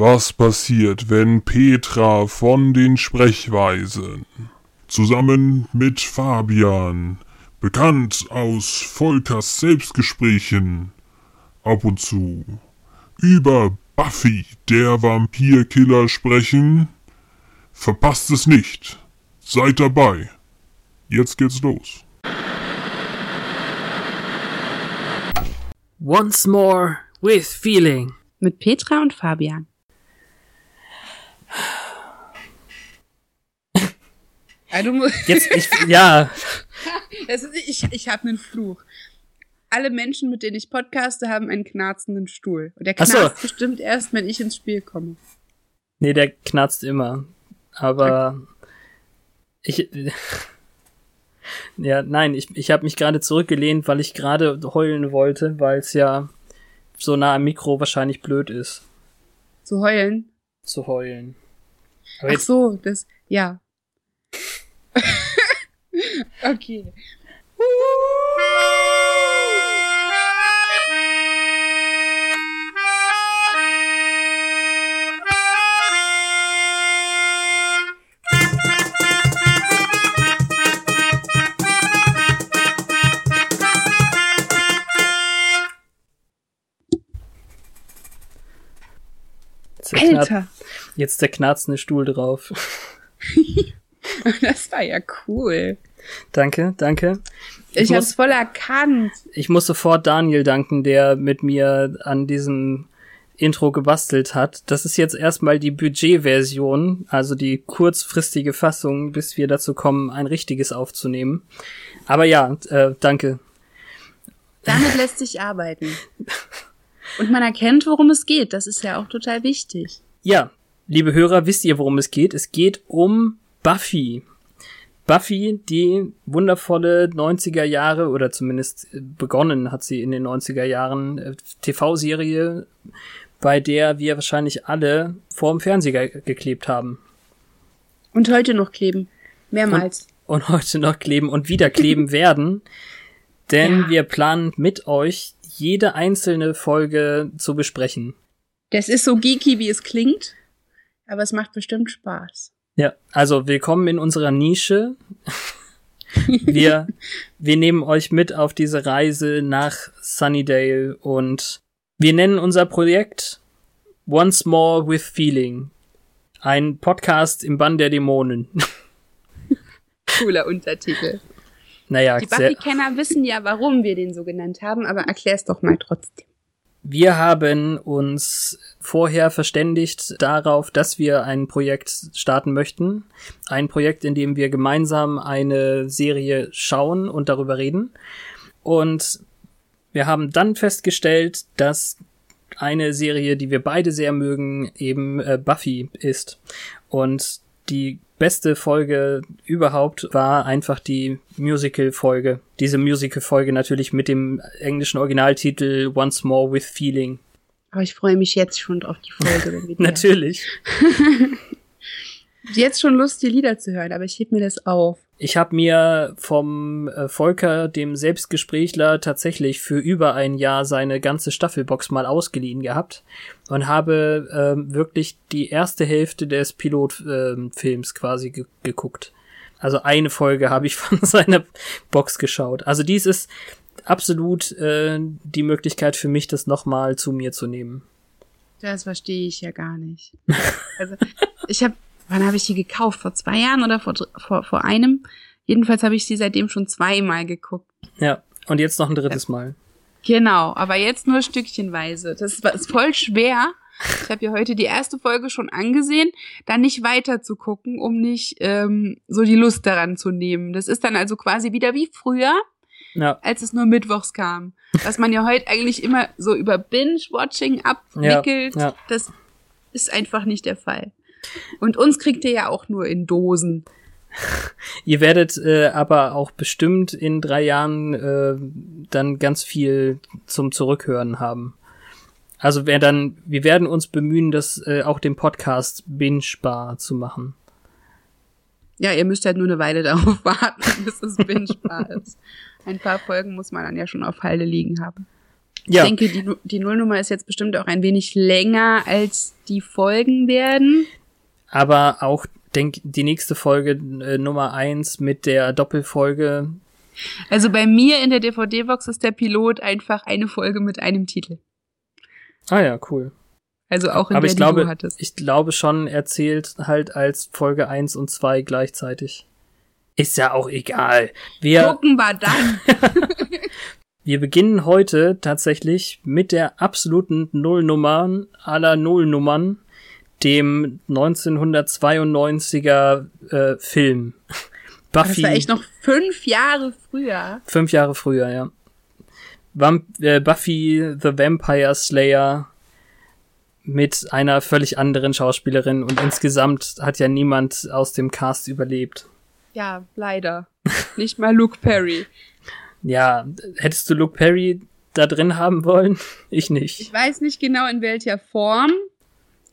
Was passiert, wenn Petra von den Sprechweisen zusammen mit Fabian, bekannt aus Volkers Selbstgesprächen, ab und zu über Buffy, der Vampirkiller sprechen? Verpasst es nicht. Seid dabei. Jetzt geht's los. Once more with feeling. Mit Petra und Fabian. Ja, du musst Jetzt, ich, ja, ist, ich ich habe einen Fluch. Alle Menschen, mit denen ich podcaste, haben einen knarzenden Stuhl. Und der Ach so. knarzt bestimmt erst, wenn ich ins Spiel komme. nee, der knarzt immer. Aber ich, ja, nein, ich, ich habe mich gerade zurückgelehnt, weil ich gerade heulen wollte, weil es ja so nah am Mikro wahrscheinlich blöd ist, Zu heulen. zu heulen. Aber Ach so, das, ja. Okay. jetzt, der Knarz, Alter, jetzt der knarzende Stuhl drauf. das war ja cool. Danke, danke. Ich, muss- hab's voll erkannt. Ich muss sofort Daniel danken, der mit mir an diesem Intro gebastelt hat. Das ist jetzt erstmal die Budgetversion, also die kurzfristige Fassung, bis wir dazu kommen, ein richtiges aufzunehmen. Aber ja, äh, danke. Damit lässt sich arbeiten. Und man erkennt, worum es geht. Das ist ja auch total wichtig. Ja, liebe Hörer, wisst ihr, worum es geht? Es geht um Buffy. Buffy, die wundervolle 90er Jahre oder zumindest äh, begonnen hat sie in den 90er Jahren äh, TV-Serie, bei der wir wahrscheinlich alle vorm Fernseher ge- geklebt haben Und heute noch kleben. Mehrmals. und heute noch kleben und wieder kleben werden, denn Ja. wir planen mit euch jede einzelne Folge zu besprechen. Das ist so geeky, wie es klingt. Aber es macht bestimmt Spaß. Ja, also willkommen in unserer Nische. Wir, wir nehmen euch mit auf diese Reise nach Sunnydale und wir nennen unser Projekt Once More with Feeling. Ein Podcast im Bann der Dämonen. Cooler Untertitel. Naja, Die Buffy-Kenner wissen ja, warum wir den so genannt haben, aber erklär's doch mal trotzdem. Wir haben uns vorher verständigt darauf, dass wir ein Projekt starten möchten. Ein Projekt, in dem wir gemeinsam eine Serie schauen und darüber reden. Und wir haben dann festgestellt, dass eine Serie, die wir beide sehr mögen, eben äh, Buffy ist. Und die beste Folge überhaupt war einfach die Musical-Folge. Diese Musical-Folge natürlich mit dem englischen Originaltitel Once More with Feeling. Aber ich freue mich jetzt schon auf die Folge. Natürlich. Jetzt schon Lust, die Lieder zu hören, aber ich heb mir das auf. Ich habe mir vom äh, Volker, dem Selbstgesprächler, tatsächlich für über ein Jahr seine ganze Staffelbox mal ausgeliehen gehabt und habe ähm, wirklich die erste Hälfte des Pilotfilms quasi ge geguckt. Also eine Folge habe ich von seiner Box geschaut. Also dies ist absolut äh, die Möglichkeit für mich, das nochmal zu mir zu nehmen. Das verstehe ich ja gar nicht. Also, ich habe, wann habe ich die gekauft? Vor zwei Jahren oder vor, vor, vor einem? Jedenfalls habe ich sie seitdem schon zweimal geguckt. Ja, und jetzt noch ein drittes Mal. Genau, aber jetzt nur stückchenweise. Das ist, ist voll schwer. Ich habe ja heute die erste Folge schon angesehen, dann nicht weiter zu gucken, um nicht ähm, so die Lust daran zu nehmen. Das ist dann also quasi wieder wie früher, Ja, als es nur mittwochs kam. Was man ja heute eigentlich immer so über Binge-Watching abwickelt, Ja, ja. das ist einfach nicht der Fall. Und uns kriegt ihr ja auch nur in Dosen. Ihr werdet äh, aber auch bestimmt in drei Jahren äh, dann ganz viel zum Zurückhören haben. Also wer dann, wir werden uns bemühen, das äh, auch den Podcast bingebar zu machen. Ja, ihr müsst halt nur eine Weile darauf warten, bis es bingebar ist. Ein paar Folgen muss man dann ja schon auf Halde liegen haben. Ja. Ich denke, die, die Nullnummer ist jetzt bestimmt auch ein wenig länger, als die Folgen werden. Aber auch, denk, die nächste Folge äh, Nummer eins mit der Doppelfolge. Also bei mir in der DVD-Box ist der Pilot einfach eine Folge mit einem Titel. Ah ja, cool. Also auch in Aber der, ich glaube, du hattest. Ich glaube schon, erzählt halt als Folge 1 und 2 gleichzeitig. Ist ja auch egal. Wir gucken wir dann. wir beginnen heute tatsächlich mit der absoluten Nullnummern aller Nullnummern, dem 1992er äh, Film. Buffy. Das war echt noch fünf Jahre früher. Fünf Jahre früher, ja. Vamp äh, Buffy the Vampire Slayer mit einer völlig anderen Schauspielerin und insgesamt hat ja niemand aus dem Cast überlebt. Ja, leider. Nicht mal Luke Perry. Ja, hättest du Luke Perry da drin haben wollen? Ich nicht. Ich weiß nicht genau in welcher Form,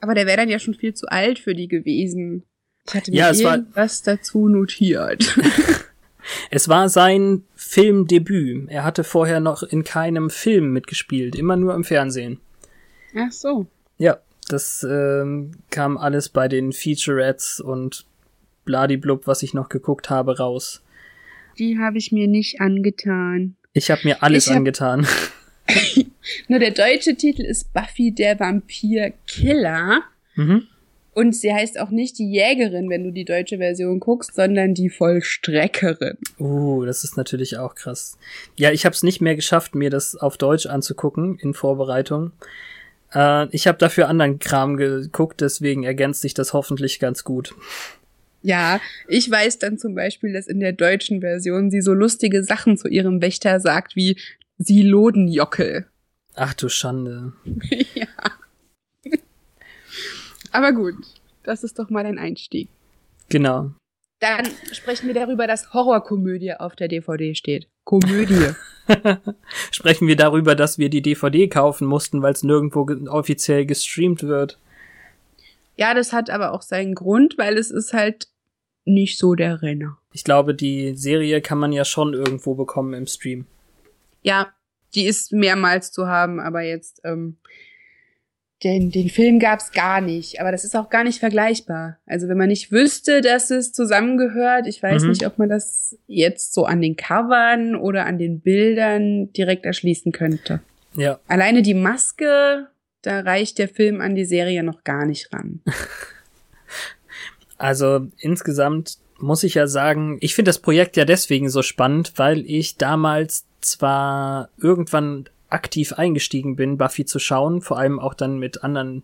aber der wäre dann ja schon viel zu alt für die gewesen. Ich hatte mir ja, irgendwas dazu notiert. es war sein Filmdebüt. Er hatte vorher noch in keinem Film mitgespielt, immer nur im Fernsehen. Ach so. Ja, das ähm, kam alles bei den Featurettes und bladiblub, was ich noch geguckt habe, raus. Die habe ich mir nicht angetan. Ich habe mir alles hab angetan. Nur der deutsche Titel ist Buffy der Vampir-Killer. Mhm. Und sie heißt auch nicht die Jägerin, wenn du die deutsche Version guckst, sondern die Vollstreckerin. Uh, das ist natürlich auch krass. Ja, ich habe es nicht mehr geschafft, mir das auf Deutsch anzugucken in Vorbereitung. Äh, ich habe dafür anderen Kram geguckt, deswegen ergänzt sich das hoffentlich ganz gut. Ja, ich weiß dann zum Beispiel, dass in der deutschen Version sie so lustige Sachen zu ihrem Wächter sagt, wie sie Lodenjockel. Ach du Schande. ja. Aber gut, das ist doch mal ein Einstieg. Genau. Dann sprechen wir darüber, dass Horrorkomödie auf der DVD steht. Komödie. sprechen wir darüber, dass wir die DVD kaufen mussten, weil es nirgendwo ge offiziell gestreamt wird. Ja, das hat aber auch seinen Grund, weil es ist halt nicht so der Renner. Ich glaube, die Serie kann man ja schon irgendwo bekommen im Stream. Ja, die ist mehrmals zu haben, aber jetzt ähm, den, den Film gab's gar nicht, aber das ist auch gar nicht vergleichbar. Also wenn man nicht wüsste, dass es zusammengehört, ich weiß mhm. nicht, ob man das jetzt so an den Covern oder an den Bildern direkt erschließen könnte. Ja. Alleine die Maske, da reicht der Film an die Serie noch gar nicht ran. Also insgesamt muss ich ja sagen, ich finde das Projekt ja deswegen so spannend, weil ich damals zwar irgendwann aktiv eingestiegen bin, Buffy zu schauen, vor allem auch dann mit anderen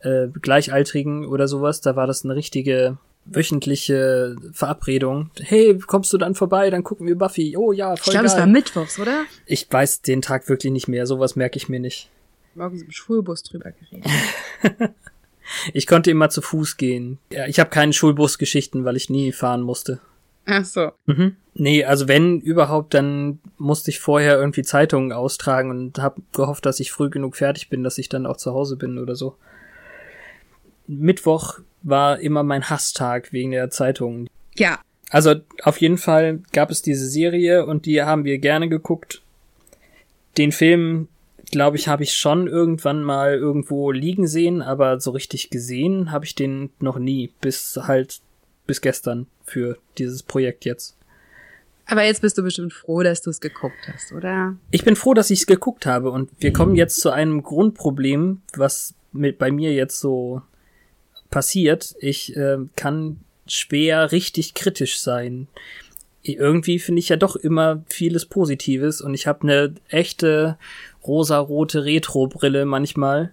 äh, Gleichaltrigen oder sowas. Da war das eine richtige wöchentliche Verabredung. Hey, kommst du dann vorbei? Dann gucken wir Buffy. Oh ja, voll Ich glaube, es war mittwochs, oder? Ich weiß den Tag wirklich nicht mehr. Sowas merke ich mir nicht. Morgens im Schulbus drüber geredet. ich konnte immer zu Fuß gehen. Ja, ich habe keine Schulbusgeschichten, weil ich nie fahren musste. Ach so. Mhm. Nee, also wenn überhaupt, dann musste ich vorher irgendwie Zeitungen austragen und habe gehofft, dass ich früh genug fertig bin, dass ich dann auch zu Hause bin oder so. Mittwoch war immer mein Hasstag wegen der Zeitungen. Ja. Also auf jeden Fall gab es diese Serie und die haben wir gerne geguckt. Den Film, glaube ich, habe ich schon irgendwann mal irgendwo liegen sehen, aber so richtig gesehen habe ich den noch nie, bis halt bis gestern für dieses Projekt jetzt. Aber jetzt bist du bestimmt froh, dass du es geguckt hast, oder? Ich bin froh, dass ich es geguckt habe und wir kommen jetzt zu einem Grundproblem, was mit bei mir jetzt so passiert. Ich äh, kann schwer richtig kritisch sein. Irgendwie finde ich ja doch immer vieles Positives und ich habe eine echte rosarote Retro-Brille manchmal,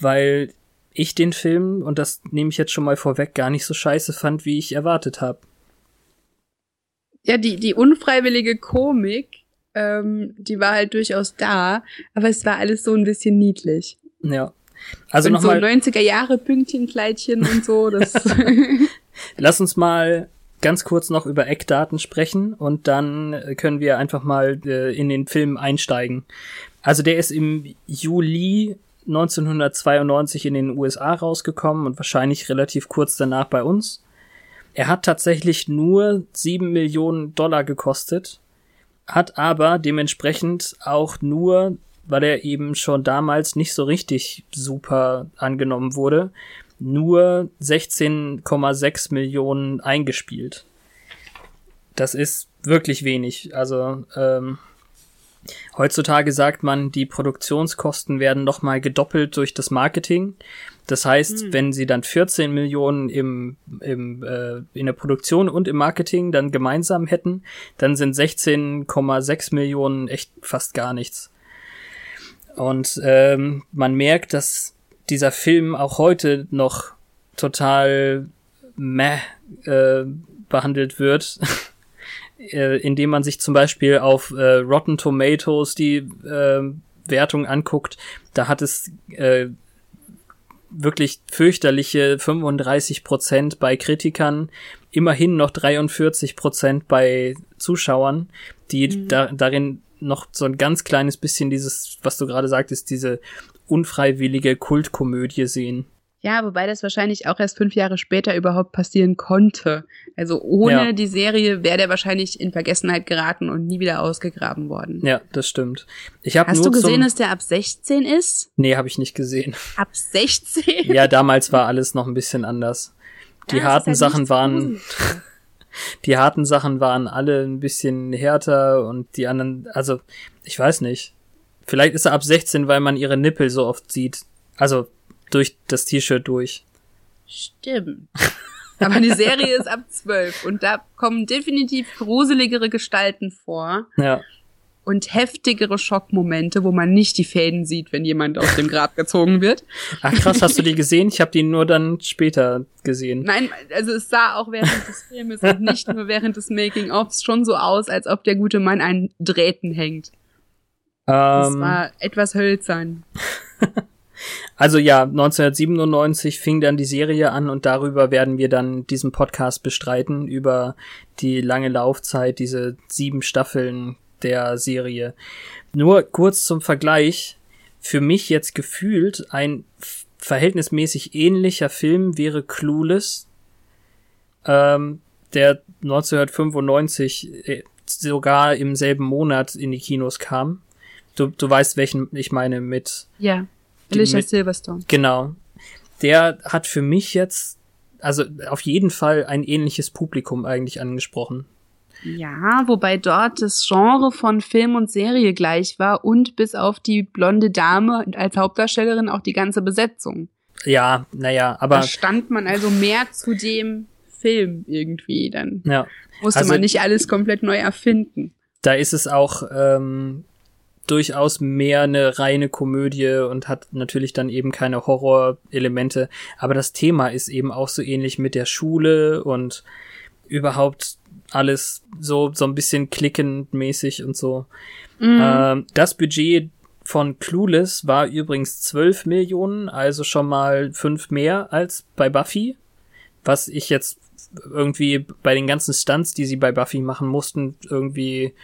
weil ich den Film, und das nehme ich jetzt schon mal vorweg, gar nicht so scheiße fand, wie ich erwartet habe. Ja, die, die unfreiwillige Komik, ähm, die war halt durchaus da, aber es war alles so ein bisschen niedlich. Ja. Also nochmal. So 90er Jahre Pünktchenkleidchen und so, das. Lass uns mal ganz kurz noch über Eckdaten sprechen und dann können wir einfach mal äh, in den Film einsteigen. Also der ist im Juli 1992 in den USA rausgekommen und wahrscheinlich relativ kurz danach bei uns. Er hat tatsächlich nur sieben Millionen Dollar gekostet, hat aber dementsprechend auch nur weil er eben schon damals nicht so richtig super angenommen wurde, nur 16,6 Millionen eingespielt. Das ist wirklich wenig. Also ähm, heutzutage sagt man, die Produktionskosten werden nochmal gedoppelt durch das Marketing. Das heißt, hm. wenn sie dann 14 Millionen im, im, äh, in der Produktion und im Marketing dann gemeinsam hätten, dann sind 16,6 Millionen echt fast gar nichts. Und ähm, man merkt, dass dieser Film auch heute noch total meh äh, behandelt wird. äh, indem man sich zum Beispiel auf äh, Rotten Tomatoes die äh, Wertung anguckt, da hat es äh, wirklich fürchterliche 35 Prozent bei Kritikern, immerhin noch 43 Prozent bei Zuschauern, die mhm. da, darin noch so ein ganz kleines bisschen dieses, was du gerade sagtest, diese unfreiwillige Kultkomödie sehen. Ja, wobei das wahrscheinlich auch erst fünf Jahre später überhaupt passieren konnte. Also ohne ja. die Serie wäre der wahrscheinlich in Vergessenheit geraten und nie wieder ausgegraben worden. Ja, das stimmt. Ich hab Hast nur du gesehen, dass der ab 16 ist? Nee, habe ich nicht gesehen. Ab 16? Ja, damals war alles noch ein bisschen anders. Die ja, harten halt Sachen waren die harten Sachen waren alle ein bisschen härter und die anderen, also ich weiß nicht. Vielleicht ist er ab 16, weil man ihre Nippel so oft sieht. Also durch das T-Shirt durch. Stimmt. Aber die Serie ist ab zwölf und da kommen definitiv gruseligere Gestalten vor. Ja. Und heftigere Schockmomente, wo man nicht die Fäden sieht, wenn jemand aus dem Grab gezogen wird. Ach krass, hast du die gesehen? Ich habe die nur dann später gesehen. Nein, also es sah auch während des Filmes und nicht nur während des Making-ofs schon so aus, als ob der gute Mann an Drähten hängt. Ähm, das war etwas hölzern. Also ja, 1997 fing dann die Serie an und darüber werden wir dann diesen Podcast bestreiten, über die lange Laufzeit, diese sieben Staffeln der Serie. Nur kurz zum Vergleich, für mich jetzt gefühlt ein verhältnismäßig ähnlicher Film wäre Clueless, ähm, der 1995 äh, sogar im selben Monat in die Kinos kam. Du, du weißt, welchen ich meine mit. Ja. Alicia Silverstone. Genau. Der hat für mich jetzt, also auf jeden Fall ein ähnliches Publikum eigentlich angesprochen. Ja, wobei dort das Genre von Film und Serie gleich war und bis auf die blonde Dame als Hauptdarstellerin auch die ganze Besetzung. Ja, naja, aber. Da stand man also mehr zu dem Film irgendwie dann. Ja. Musste also, man nicht alles komplett neu erfinden. Da ist es auch ähm, durchaus mehr eine reine Komödie und hat natürlich dann eben keine Horrorelemente. Aber das Thema ist eben auch so ähnlich mit der Schule und überhaupt alles so, so ein bisschen klickend mäßig und so. Mhm. Ähm, das Budget von Clueless war übrigens 12 Millionen, also schon mal fünf mehr als bei Buffy. Was ich jetzt irgendwie bei den ganzen Stunts, die sie bei Buffy machen mussten, irgendwie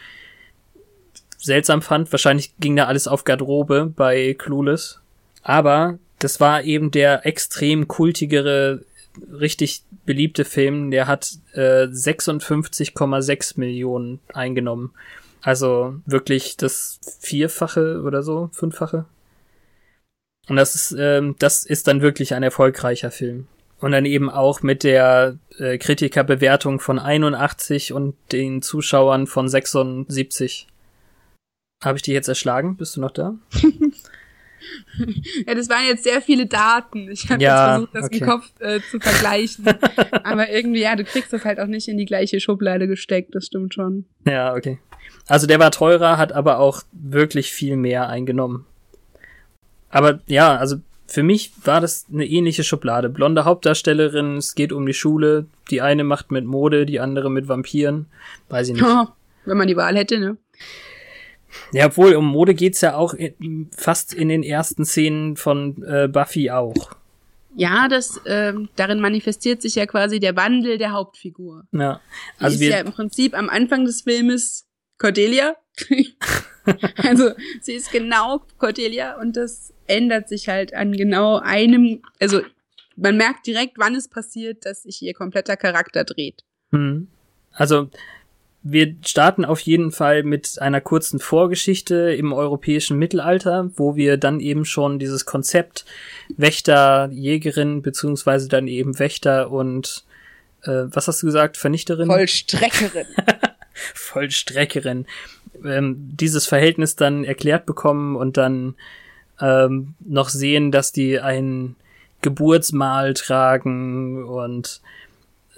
seltsam fand. Wahrscheinlich ging da alles auf Garderobe bei Clueless. Aber das war eben der extrem kultigere, richtig beliebte Film. Der hat äh, 56,6 Millionen eingenommen. Also wirklich das Vierfache oder so, Fünffache. Und das ist, ähm, das ist dann wirklich ein erfolgreicher Film. Und dann eben auch mit der äh, Kritikerbewertung von 81 und den Zuschauern von 76. Habe ich dich jetzt erschlagen? Bist du noch da? ja, das waren jetzt sehr viele Daten. Ich habe ja, jetzt versucht, das okay. im Kopf äh, zu vergleichen. Aber irgendwie, ja, du kriegst das halt auch nicht in die gleiche Schublade gesteckt, das stimmt schon. Ja, okay. Also der war teurer, hat aber auch wirklich viel mehr eingenommen. Aber ja, also für mich war das eine ähnliche Schublade. Blonde Hauptdarstellerin, es geht um die Schule. Die eine macht mit Mode, die andere mit Vampiren. Weiß ich nicht. Oh, wenn man die Wahl hätte, ne? Ja, obwohl um Mode geht's ja auch in, fast in den ersten Szenen von äh, Buffy auch. Ja, das äh, darin manifestiert sich ja quasi der Wandel der Hauptfigur. Ja, also sie ist ja im Prinzip am Anfang des Filmes Cordelia. also sie ist genau Cordelia und das ändert sich halt an genau einem, also man merkt direkt, wann es passiert, dass sich ihr kompletter Charakter dreht. Hm. Also wir starten auf jeden Fall mit einer kurzen Vorgeschichte im europäischen Mittelalter, wo wir dann eben schon dieses Konzept Wächter, Jägerin, beziehungsweise dann eben Wächter und äh, was hast du gesagt, Vernichterin? Vollstreckerin. Vollstreckerin. Ähm, dieses Verhältnis dann erklärt bekommen und dann ähm, noch sehen, dass die ein Geburtsmal tragen und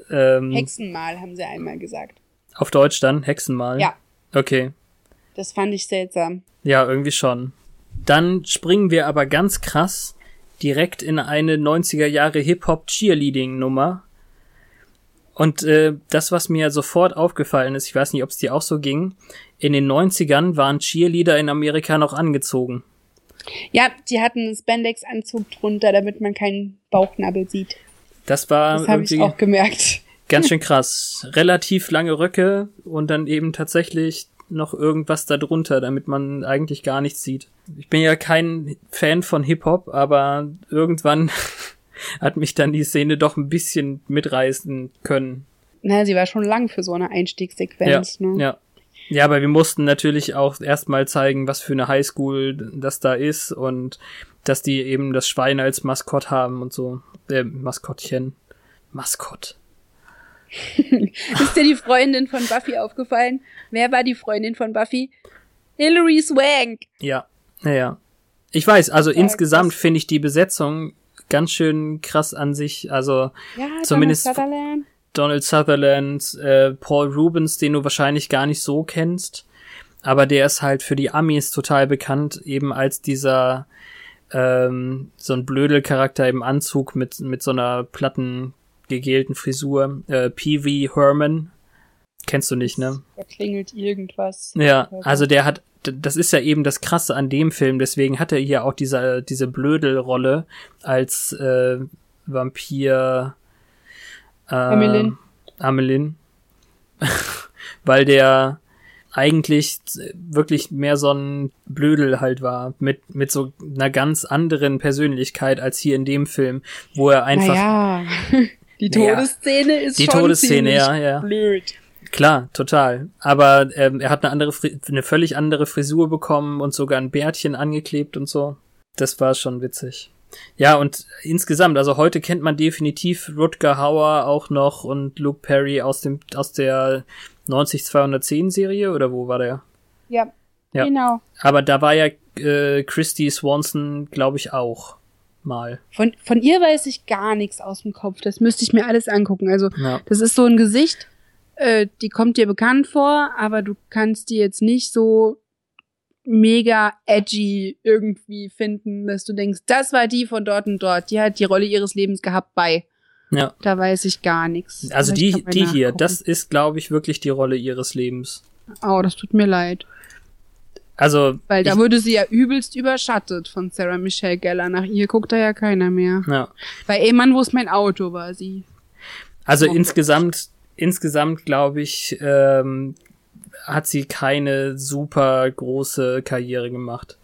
ähm, Hexenmal haben sie einmal gesagt. Auf Deutsch dann? Hexenmal? Ja. Okay. Das fand ich seltsam. Ja, irgendwie schon. Dann springen wir aber ganz krass direkt in eine 90er Jahre Hip-Hop-Cheerleading-Nummer. Und äh, das, was mir sofort aufgefallen ist, ich weiß nicht, ob es dir auch so ging, in den 90ern waren Cheerleader in Amerika noch angezogen. Ja, die hatten einen Spandex-Anzug drunter, damit man keinen Bauchnabel sieht. Das war Das habe ich auch gemerkt. Ganz schön krass. Relativ lange Röcke und dann eben tatsächlich noch irgendwas darunter, damit man eigentlich gar nichts sieht. Ich bin ja kein Fan von Hip-Hop, aber irgendwann hat mich dann die Szene doch ein bisschen mitreißen können. Na, sie war schon lang für so eine Einstiegssequenz. Ja, ne? ja. Ja, aber wir mussten natürlich auch erstmal zeigen, was für eine Highschool das da ist und dass die eben das Schwein als Maskott haben und so. Äh, Maskottchen. Maskott. Ist dir die Freundin von Buffy aufgefallen? Wer war die Freundin von Buffy? Hilary Swank. Ja, naja. Ich weiß, also Ja, insgesamt finde ich die Besetzung ganz schön krass an sich. Also Ja, Zumindest- Donald Sutherland. Donald Sutherland, äh, Paul Rubens, den du wahrscheinlich gar nicht so kennst, aber der ist halt für die Amis total bekannt, eben als dieser ähm, so ein Blödelcharakter im Anzug mit mit so einer platten gegelten Frisur. Äh, Pee Wee Herman, kennst du nicht, ne? Da klingelt irgendwas. Ja, also der hat, das ist ja eben das Krasse an dem Film, deswegen hat er hier auch diese, diese Blödelrolle als äh, Vampir äh, Amelin. Amelin. Weil der eigentlich wirklich mehr so ein Blödel halt war, mit, mit so einer ganz anderen Persönlichkeit als hier in dem Film, wo er einfach Naja. Die. Todesszene ist Die schon Todesszene, ziemlich ja, ja. blöd. Klar, total. Aber ähm, er hat eine andere, Fri eine völlig andere Frisur bekommen und sogar ein Bärtchen angeklebt und so. Das war schon witzig. Ja, und insgesamt, also heute kennt man definitiv Rutger Hauer auch noch und Luke Perry aus dem aus der 90210 Serie oder wo war der? Ja, Ja. genau. Aber da war ja äh, Christy Swanson, glaube ich, auch mal. Von, von ihr weiß ich gar nichts aus dem Kopf. Das müsste ich mir alles angucken. Also, Ja. das ist so ein Gesicht, äh, die kommt dir bekannt vor, aber du kannst die jetzt nicht so mega edgy irgendwie finden, dass du denkst, das war die von dort und dort. Die hat die Rolle ihres Lebens gehabt bei. Ja. Da weiß ich gar nichts. Also die, die hier, das ist, glaube ich, wirklich die Rolle ihres Lebens. Oh, das tut mir leid. Also, Weil da ich, wurde sie ja übelst überschattet von Sarah Michelle Gellar. Nach ihr guckt da ja keiner mehr. ja. Bei Ey Mann, wo ist mein Auto, war sie. Also Oh. insgesamt, insgesamt glaube ich, ähm, hat sie keine super große Karriere gemacht.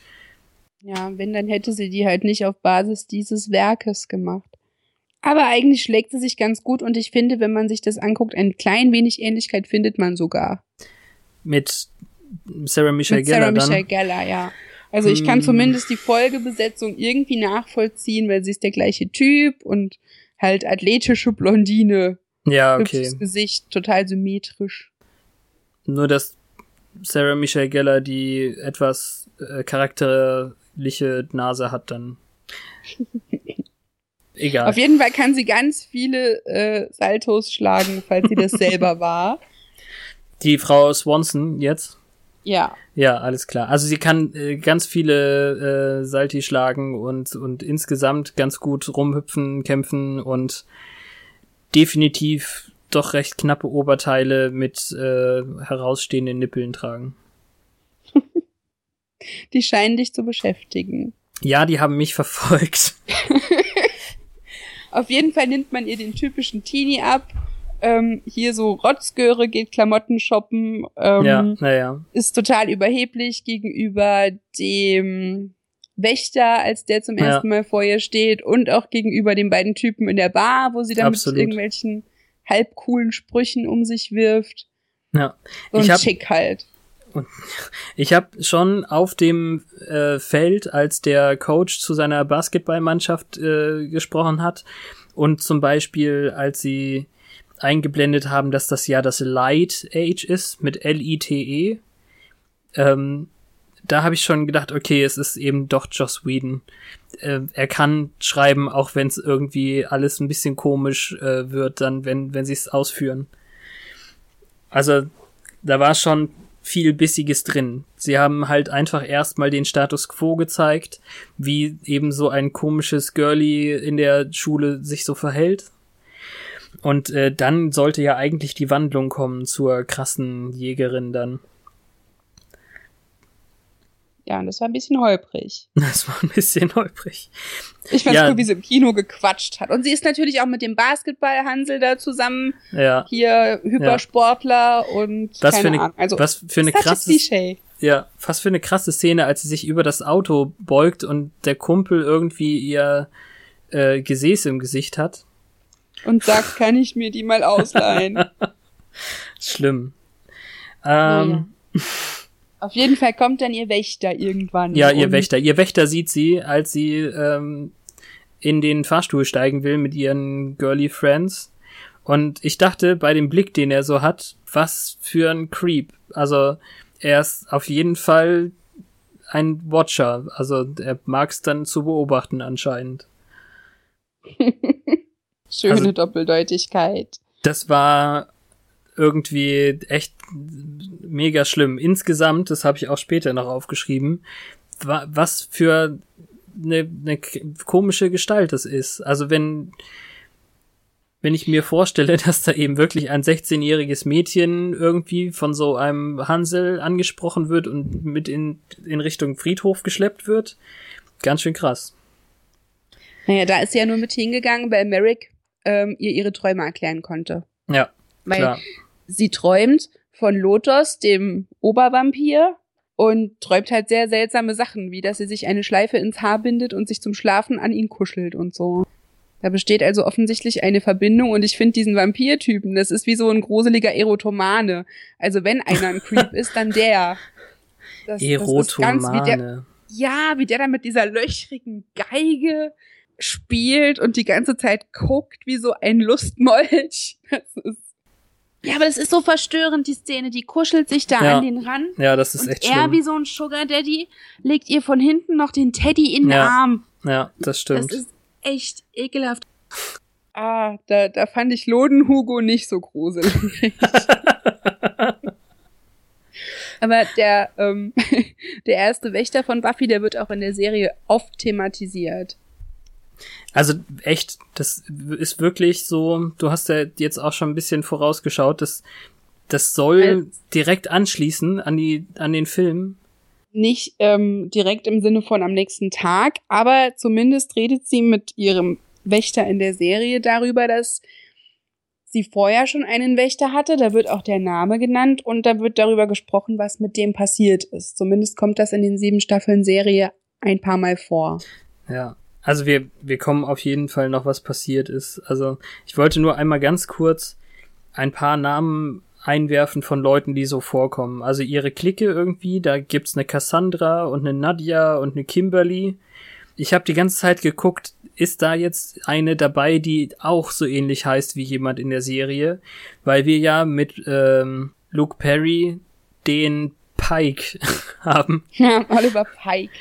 Ja, wenn, dann hätte sie die halt nicht auf Basis dieses Werkes gemacht. Aber eigentlich schlägt sie sich ganz gut und ich finde, wenn man sich das anguckt, ein klein wenig Ähnlichkeit findet man sogar. Mit Sarah Michelle Mit Sarah. Michelle Gellar, ja. Also ich kann Hm. zumindest die Folgebesetzung irgendwie nachvollziehen, weil sie ist der gleiche Typ und halt athletische Blondine. Ja, Hübsches okay. Gesicht, total symmetrisch. Nur dass Sarah Michelle Gellar die etwas äh, charakterliche Nase hat dann. Egal. Auf jeden Fall kann sie ganz viele äh, Saltos schlagen, falls sie das selber war. Die Frau Swanson jetzt. Ja. Ja, alles klar. Also sie kann äh, ganz viele äh, Salti schlagen und, und insgesamt ganz gut rumhüpfen, kämpfen und definitiv doch recht knappe Oberteile mit äh, herausstehenden Nippeln tragen. Die scheinen dich zu beschäftigen. Ja, die haben mich verfolgt. Auf jeden Fall nimmt man ihr den typischen Teenie ab. Ähm, hier so Rotzgöre, geht Klamotten shoppen, ähm, ja, naja. ist total überheblich gegenüber dem Wächter, als der zum Ja. ersten Mal vor ihr steht und auch gegenüber den beiden Typen in der Bar, wo sie dann Absolut. mit irgendwelchen halb coolen Sprüchen um sich wirft. Ja. So Ich hab- Schick halt. Ich habe schon auf dem äh, Feld, als der Coach zu seiner Basketballmannschaft äh, gesprochen hat und zum Beispiel, als sie eingeblendet haben, dass das ja das Light Age ist mit L-I-T-E, ähm, da habe ich schon gedacht, okay, es ist eben doch Joss Whedon. Äh, er kann schreiben, auch wenn es irgendwie alles ein bisschen komisch äh, wird, dann, wenn, wenn sie es ausführen. Also, da war schon viel Bissiges drin. Sie haben halt einfach erstmal den Status quo gezeigt, wie eben so ein komisches Girlie in der Schule sich so verhält. Und äh, dann sollte ja eigentlich die Wandlung kommen zur krassen Jägerin dann. Ja, und das war ein bisschen holprig. Das war ein bisschen holprig. Ich fand's Ja. cool, wie sie im Kino gequatscht hat. Und sie ist natürlich auch mit dem Basketball-Hansel da zusammen. Ja. Hier Hypersportler und Was keine für eine, Ahnung. Also, was für eine krasse, ja, was für eine krasse Szene, als sie sich über das Auto beugt und der Kumpel irgendwie ihr äh, Gesäß im Gesicht hat. Und sagt, kann ich mir die mal ausleihen? Schlimm. Ähm, Auf jeden Fall kommt dann ihr Wächter irgendwann. Ja, ihr Wächter. Ihr Wächter sieht sie, als sie ähm, in den Fahrstuhl steigen will mit ihren girly Friends. Und ich dachte bei dem Blick, den er so hat, was für ein Creep. Also er ist auf jeden Fall ein Watcher. Also er mag es dann zu beobachten anscheinend. Schöne Also- Doppeldeutigkeit. Das war irgendwie echt mega schlimm. Insgesamt, das habe ich auch später noch aufgeschrieben, wa was für eine, eine komische Gestalt das ist. Also wenn wenn ich mir vorstelle, dass da eben wirklich ein 16-jähriges Mädchen irgendwie von so einem Hansel angesprochen wird und mit in, in Richtung Friedhof geschleppt wird, ganz schön krass. Naja, da ist sie ja nur mit hingegangen, weil Merrick ähm, ihr ihre Träume erklären konnte. Ja, Weil klar. sie träumt von Lotus, dem Obervampir, und träumt halt sehr seltsame Sachen, wie dass sie sich eine Schleife ins Haar bindet und sich zum Schlafen an ihn kuschelt und so. Da besteht also offensichtlich eine Verbindung und ich finde diesen Vampirtypen, das ist wie so ein gruseliger Erotomane. Also wenn einer ein Creep ist, dann der. Das, das ist ganz wie der, Erotomane. ja, wie der da mit dieser löchrigen Geige spielt und die ganze Zeit guckt wie so ein Lustmolch. Das ist ja, aber das ist so verstörend, die Szene. Die kuschelt sich da Ja. an den ran. Ja, das ist und echt er, schlimm. wie so ein Sugar Daddy, legt ihr von hinten noch den Teddy in den Ja, Arm. Ja, das stimmt. Das ist echt ekelhaft. Ah, da, da fand ich Loden Hugo nicht so gruselig. Aber der, ähm, der erste Wächter von Buffy, der wird auch in der Serie oft thematisiert. Also echt, das ist wirklich so, du hast ja jetzt auch schon ein bisschen vorausgeschaut, das, das soll Weil- direkt anschließen an die, an den Film. Nicht ähm, direkt im Sinne von am nächsten Tag, aber zumindest redet sie mit ihrem Wächter in der Serie darüber, dass sie vorher schon einen Wächter hatte. Da wird auch der Name genannt und da wird darüber gesprochen, was mit dem passiert ist. Zumindest kommt das in den sieben Staffeln Serie ein paar Mal vor. Ja. Also wir, wir kommen auf jeden Fall noch, was passiert ist. Also ich wollte nur einmal ganz kurz ein paar Namen einwerfen von Leuten, die so vorkommen. Also ihre Clique irgendwie, da gibt's eine Cassandra und eine Nadia und eine Kimberly. Ich habe die ganze Zeit geguckt, ist da jetzt eine dabei, die auch so ähnlich heißt wie jemand in der Serie, weil wir ja mit ähm, Luke Perry den Pike haben, Ja, Oliver Pike.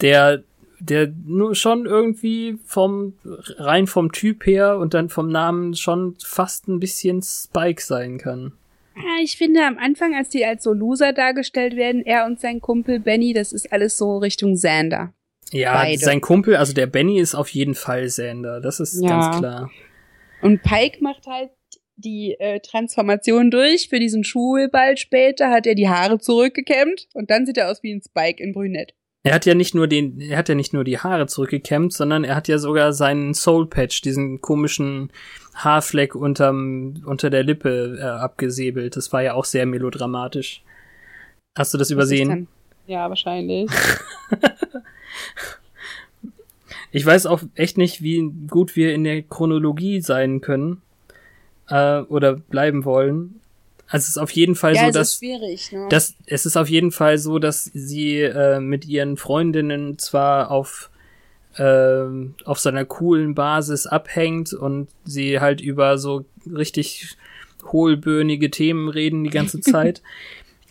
der der nur schon irgendwie vom rein vom Typ her und dann vom Namen schon fast ein bisschen Spike sein kann. Ja, ich finde am Anfang, als die als so Loser dargestellt werden, er und sein Kumpel Benny, das ist alles so Richtung Xander. Ja, Beide. sein Kumpel, also der Benny ist auf jeden Fall Sander, das ist Ja. ganz klar. Und Pike macht halt die äh, Transformation durch. Für diesen Schulball später hat er die Haare zurückgekämmt und dann sieht er aus wie ein Spike in Brünett. Er hat ja nicht nur den, er hat ja nicht nur die Haare zurückgekämmt, sondern er hat ja sogar seinen Soul Patch, diesen komischen Haarfleck unterm, unter der Lippe äh, abgesäbelt. Das war ja auch sehr melodramatisch. Hast du das Was übersehen? Ja, wahrscheinlich. Ich weiß auch echt nicht, wie gut wir in der Chronologie sein können äh, oder bleiben wollen. Also es ist auf jeden Fall ja, so, dass ne? das, es ist auf jeden Fall so, dass sie äh, mit ihren Freundinnen zwar auf ähm, auf seiner coolen Basis abhängt und sie halt über so richtig hohlböhnige Themen reden die ganze Zeit.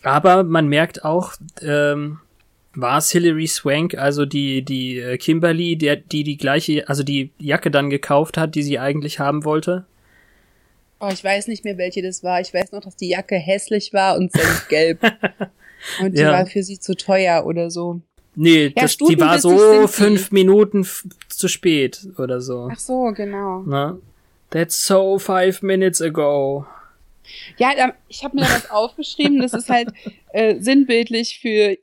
Aber man merkt auch, ähm, war es Hilary Swank, also die, die äh, Kimberly, der, die die gleiche, also die Jacke dann gekauft hat, die sie eigentlich haben wollte? Oh, ich weiß nicht mehr, welche das war. Ich weiß noch, dass die Jacke hässlich war und gelb. und die Ja. war für sie zu teuer oder so. Nee, Ja, das, die war so fünf Minuten zu spät oder so. Ach so, genau. Ne? That's so five minutes ago. Ja, ich habe mir da was aufgeschrieben. Das ist halt äh, sinnbildlich für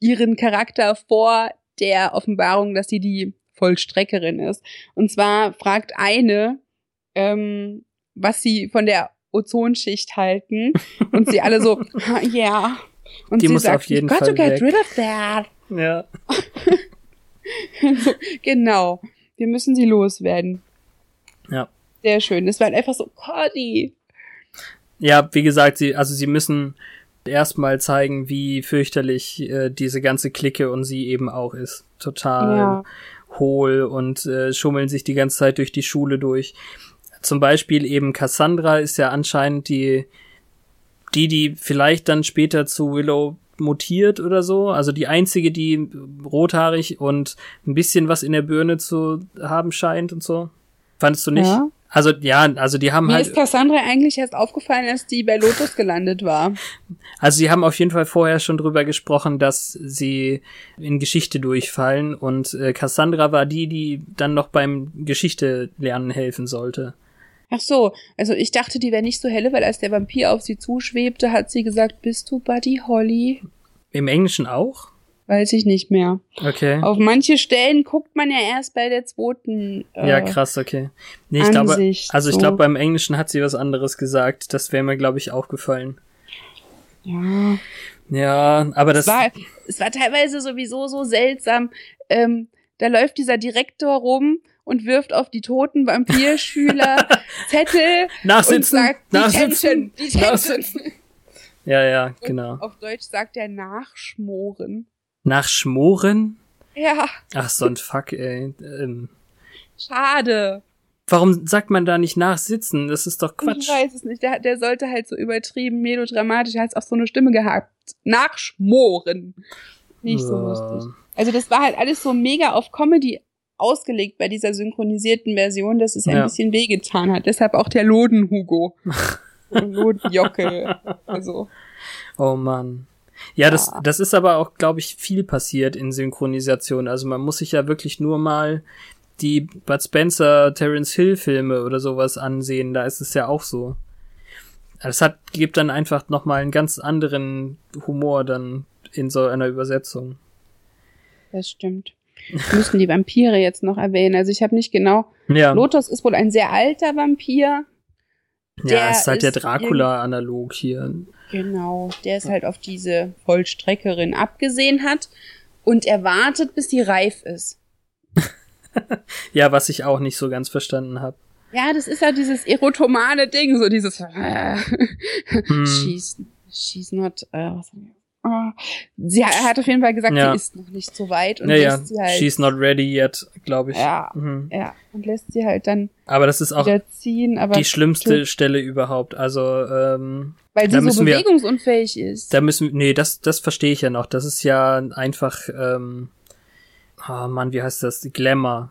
ihren Charakter vor der Offenbarung, dass sie die Vollstreckerin ist. Und zwar fragt eine, ähm, was sie von der Ozonschicht halten. Und sie alle so, ja. Und Die sie muss sagt, auf jeden "You've got Fall to get weg." rid of that. Ja. genau. Wir müssen sie loswerden. Ja. Sehr schön. Das war halt einfach so, Cody. Ja, wie gesagt, sie, also sie müssen erstmal zeigen, wie fürchterlich äh, diese ganze Clique und sie eben auch ist. Total Ja. hohl und äh, schummeln sich die ganze Zeit durch die Schule durch. Zum Beispiel eben Cassandra ist ja anscheinend die, die, die vielleicht dann später zu Willow mutiert oder so. Also die einzige, die rothaarig und ein bisschen was in der Birne zu haben scheint und so. Fandest du nicht? Ja. Also ja, also die haben Mir halt. ist Cassandra eigentlich erst aufgefallen, als die bei Lotus gelandet war. Also sie haben auf jeden Fall vorher schon drüber gesprochen, dass sie in Geschichte durchfallen und äh, Cassandra war die, die dann noch beim Geschichte lernen helfen sollte. Ach so, also ich dachte, die wäre nicht so helle, weil als der Vampir auf sie zuschwebte, hat sie gesagt, bist du Buddy Holly? Im Englischen auch? Weiß ich nicht mehr. Okay. Auf manche Stellen guckt man ja erst bei der zweiten. Äh, ja, krass, okay. Nee, ich glaube, also ich so. glaube, beim Englischen hat sie was anderes gesagt. Das wäre mir, glaube ich, aufgefallen. Ja. Ja, aber das. Es war, es war teilweise sowieso so seltsam. Ähm, da läuft dieser Direktor rum und wirft auf die toten Vampirschüler Zettel und nachsitzen! sagt, nachsitzen! Detention, Detention. nachsitzen. Ja, ja, genau. Auf Deutsch sagt er nachschmoren. Nachschmoren? Ja, Ach, so ein Fuck, ey. Ähm, schade. warum sagt man da nicht nachsitzen? Das ist doch Quatsch. Ich weiß es nicht. Der, der sollte halt so übertrieben melodramatisch, er hat auch so eine Stimme gehabt. Nachschmoren. Nicht so lustig. Also das war halt alles so mega auf Comedy ausgelegt bei dieser synchronisierten Version, dass es ein Ja. bisschen wehgetan hat. Deshalb auch der Loden-Hugo. Lodenjockel. Also, Oh Mann. Ja, das, Ja. das ist aber auch, glaube ich, viel passiert in Synchronisation. Also man muss sich ja wirklich nur mal die Bud Spencer, Terence Hill Filme oder sowas ansehen. Da ist es ja auch so. Es hat, gibt dann einfach nochmal einen ganz anderen Humor dann in so einer Übersetzung. das stimmt. Müssen die Vampire jetzt noch erwähnen. Also ich habe nicht genau. Ja, Lotus ist wohl ein sehr alter Vampir. ja der es ist halt der ist Dracula-Analog hier. Genau, der es halt auf diese Vollstreckerin abgesehen hat und er wartet, bis die reif ist. Ja, was ich auch nicht so ganz verstanden habe. Ja, das ist ja dieses erotomane Ding, so dieses Hm. she's, she's not äh, Sie hat, auf jeden Fall gesagt, Ja. sie ist noch nicht so weit und Ja, ja, lässt sie halt she's not ready yet, glaube ich. ja, Mhm. ja, und lässt sie halt dann Aber das ist auch ziehen, aber die schlimmste Stelle überhaupt. Also, ähm, weil sie so müssen wir- bewegungsunfähig ist. da müssen nee, das, das verstehe ich ja noch. Das ist ja einfach, ähm, oh Mann, wie heißt das? Glamour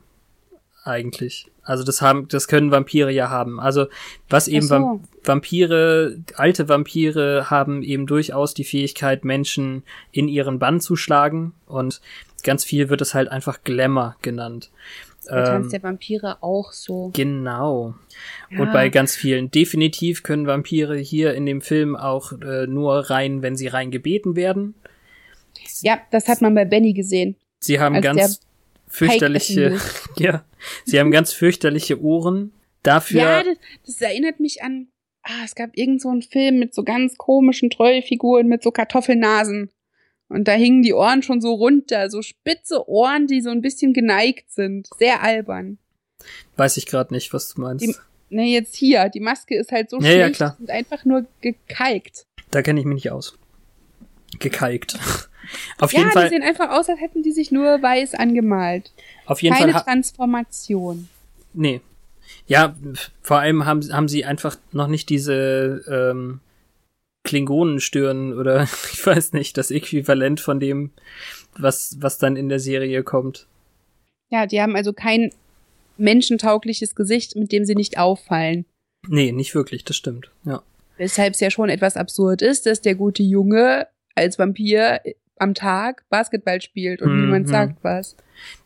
eigentlich. Also das haben, das können Vampire ja haben. Also was eben so. Vamp Vampire, alte Vampire haben eben durchaus die Fähigkeit, Menschen in ihren Bann zu schlagen und ganz viel wird es halt einfach Glamour genannt. Der Tanz Ähm, der Vampire auch so. Genau. Ja. Und bei ganz vielen. Definitiv können Vampire hier in dem Film auch äh, nur rein, wenn sie rein gebeten werden. Ja, das hat man bei Benny gesehen. Sie haben Als ganz fürchterliche, ja, sie haben ganz fürchterliche Ohren. Dafür, Ja, das, das erinnert mich an, ah, es gab irgend so einen Film mit so ganz komischen Trollfiguren mit so Kartoffelnasen. Und da hingen die Ohren schon so runter, so spitze Ohren, die so ein bisschen geneigt sind. Sehr albern. weiß ich gerade nicht, was du meinst. Die- Ne, jetzt hier. Die Maske ist halt so Ja, ja, schlecht klar. und einfach nur gekalkt. Da kenne ich mich nicht aus. Gekalkt. Auf ja, jeden die Fall, sehen einfach aus, als hätten die sich nur weiß angemalt. auf jeden Keine Fall, Transformation. nee. Ja, vor allem haben, haben sie einfach noch nicht diese ähm, Klingonenstirn oder ich weiß nicht, das Äquivalent von dem, was, was dann in der Serie kommt. Ja, die haben also kein menschentaugliches Gesicht, mit dem sie nicht auffallen. Nee, nicht wirklich, das stimmt. Ja. Weshalb es ja schon etwas absurd ist, dass der gute Junge als Vampir am Tag Basketball spielt und Mhm. niemand sagt was.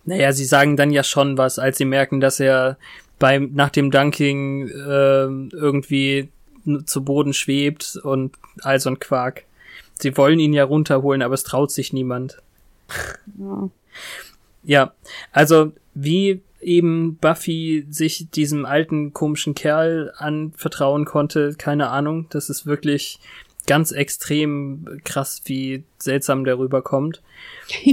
Naja, sie sagen dann ja schon was, als sie merken, dass er beim nach dem Dunking ähm, irgendwie zu Boden schwebt und all so ein Quark. Sie wollen ihn ja runterholen, aber es traut sich niemand. Ja. Ja, also wie eben Buffy sich diesem alten komischen Kerl anvertrauen konnte, keine Ahnung. Das ist wirklich ganz extrem krass, wie seltsam der rüberkommt.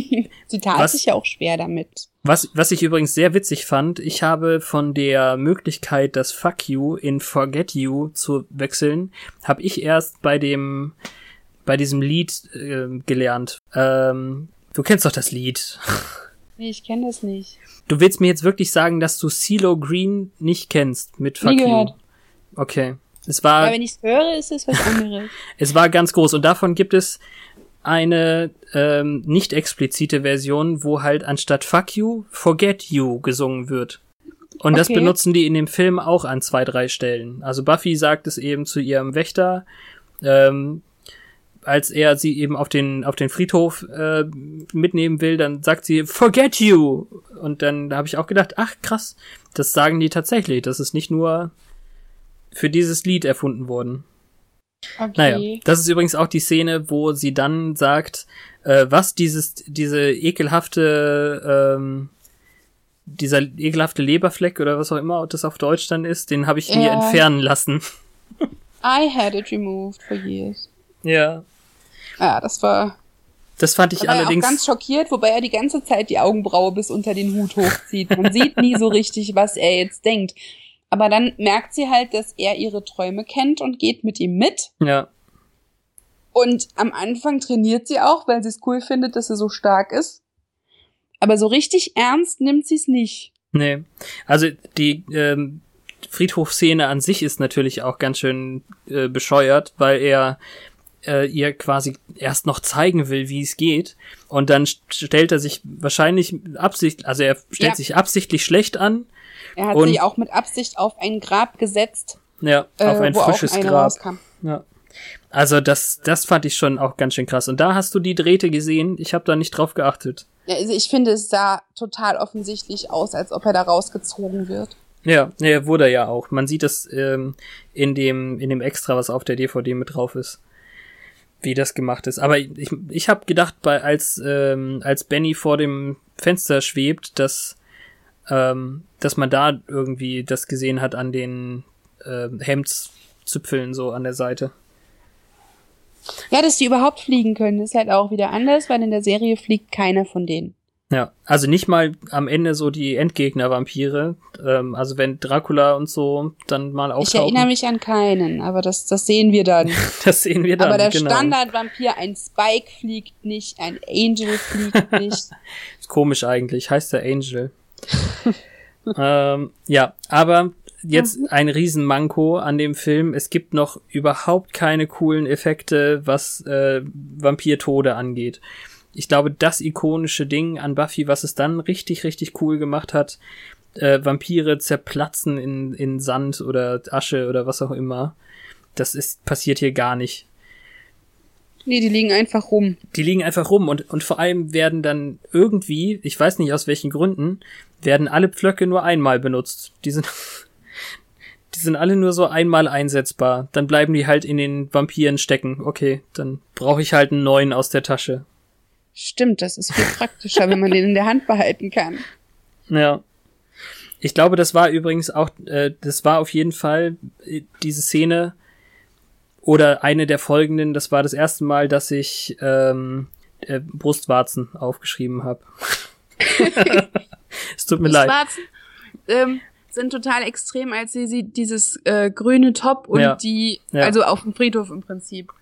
sie tat Was? sich ja auch schwer damit. Was, was ich übrigens sehr witzig fand, ich habe von der Möglichkeit, das Fuck You in Forget You zu wechseln, habe ich erst bei dem, bei diesem Lied äh, gelernt. Ähm, du kennst doch das Lied. Nee, ich kenne das nicht. Du willst mir jetzt wirklich sagen, dass du CeeLo Green nicht kennst mit Fuck Nie You? gehört. Okay. Es war, Aber wenn ich es höre, ist es was anderes. es war ganz groß und davon gibt es eine ähm, nicht explizite Version, wo halt anstatt Fuck You, Forget You gesungen wird. Und das Okay. benutzen die in dem Film auch an zwei, drei Stellen. Also Buffy sagt es eben zu ihrem Wächter, ähm, als er sie eben auf den auf den Friedhof äh, mitnehmen will, dann sagt sie Forget you und dann habe ich auch gedacht, ach krass, das sagen die tatsächlich, das ist nicht nur für dieses Lied erfunden worden. Okay. Naja, das ist übrigens auch die Szene, wo sie dann sagt, äh, was dieses, diese ekelhafte, ähm, dieser ekelhafte Leberfleck oder was auch immer das auf Deutsch dann ist, den habe ich mir Ja. entfernen lassen. I had it removed for years. Ja. Ja, das war. Das fand ich war er auch allerdings. ganz schockiert, wobei er die ganze Zeit die Augenbraue bis unter den Hut hochzieht. Man sieht nie so richtig, was er jetzt denkt. Aber dann merkt sie halt, dass er ihre Träume kennt und geht mit ihm mit. ja. Und am Anfang trainiert sie auch, weil sie es cool findet, dass er so stark ist. Aber so richtig ernst nimmt sie es nicht. Nee. Also die ähm, Friedhofszene an sich ist natürlich auch ganz schön äh, bescheuert, weil er äh, ihr quasi erst noch zeigen will, wie es geht. Und dann st- stellt er sich wahrscheinlich absicht, also er stellt Ja. sich absichtlich schlecht an. Er hat Und- sich auch mit Absicht auf ein Grab gesetzt, Ja, äh, auf ein wo frisches Grab. Ja. Also das, das fand ich schon auch ganz schön krass. Und da hast du die Drähte gesehen. Ich habe da nicht drauf geachtet. Ja, also ich finde, es sah total offensichtlich aus, als ob er da rausgezogen wird. Ja, ja, wurde er ja auch. Man sieht es ähm, in dem in dem Extra, was auf der DVD mit drauf ist, wie das gemacht ist. Aber ich, ich habe gedacht, bei als ähm, als Benny vor dem Fenster schwebt, dass ähm, dass man da irgendwie das gesehen hat an den ähm, Hemdszipfeln so an der Seite. Ja, dass die überhaupt fliegen können, ist halt auch wieder anders, weil in der Serie fliegt keiner von denen. Ja, also nicht mal am Ende so die Endgegner-Vampire. Ähm, also wenn Dracula und so dann mal Ich auftauchen. erinnere mich an keinen, aber das, das sehen wir dann. Das sehen wir dann. aber der genau. Standardvampir, ein Spike fliegt nicht, ein Angel fliegt nicht. Ist komisch eigentlich, heißt der Angel. ähm, ja, aber jetzt ein Riesenmanko an dem Film. Es gibt noch überhaupt keine coolen Effekte, was äh, Vampirtode angeht. Ich glaube, das ikonische Ding an Buffy, was es dann richtig, richtig cool gemacht hat, äh, Vampire zerplatzen in, in Sand oder Asche oder was auch immer. Das ist, passiert hier gar nicht. Nee, die liegen einfach rum. Die liegen einfach rum und, und vor allem werden dann irgendwie, ich weiß nicht aus welchen Gründen, werden alle Pflöcke nur einmal benutzt. Die sind, die sind alle nur so einmal einsetzbar. Dann bleiben die halt in den Vampiren stecken. Okay, dann brauche ich halt einen neuen aus der Tasche. Stimmt, das ist viel praktischer, wenn man den in der Hand behalten kann. Ja. Ich glaube, das war übrigens auch, äh, das war auf jeden Fall äh, diese Szene oder eine der folgenden, das war das erste Mal, dass ich ähm, äh, Brustwarzen aufgeschrieben habe. es tut mir leid. Schwarzen, ähm, sind total extrem, als sie, sie dieses äh, grüne Top und Ja. die, Ja. also auf dem Friedhof im Prinzip.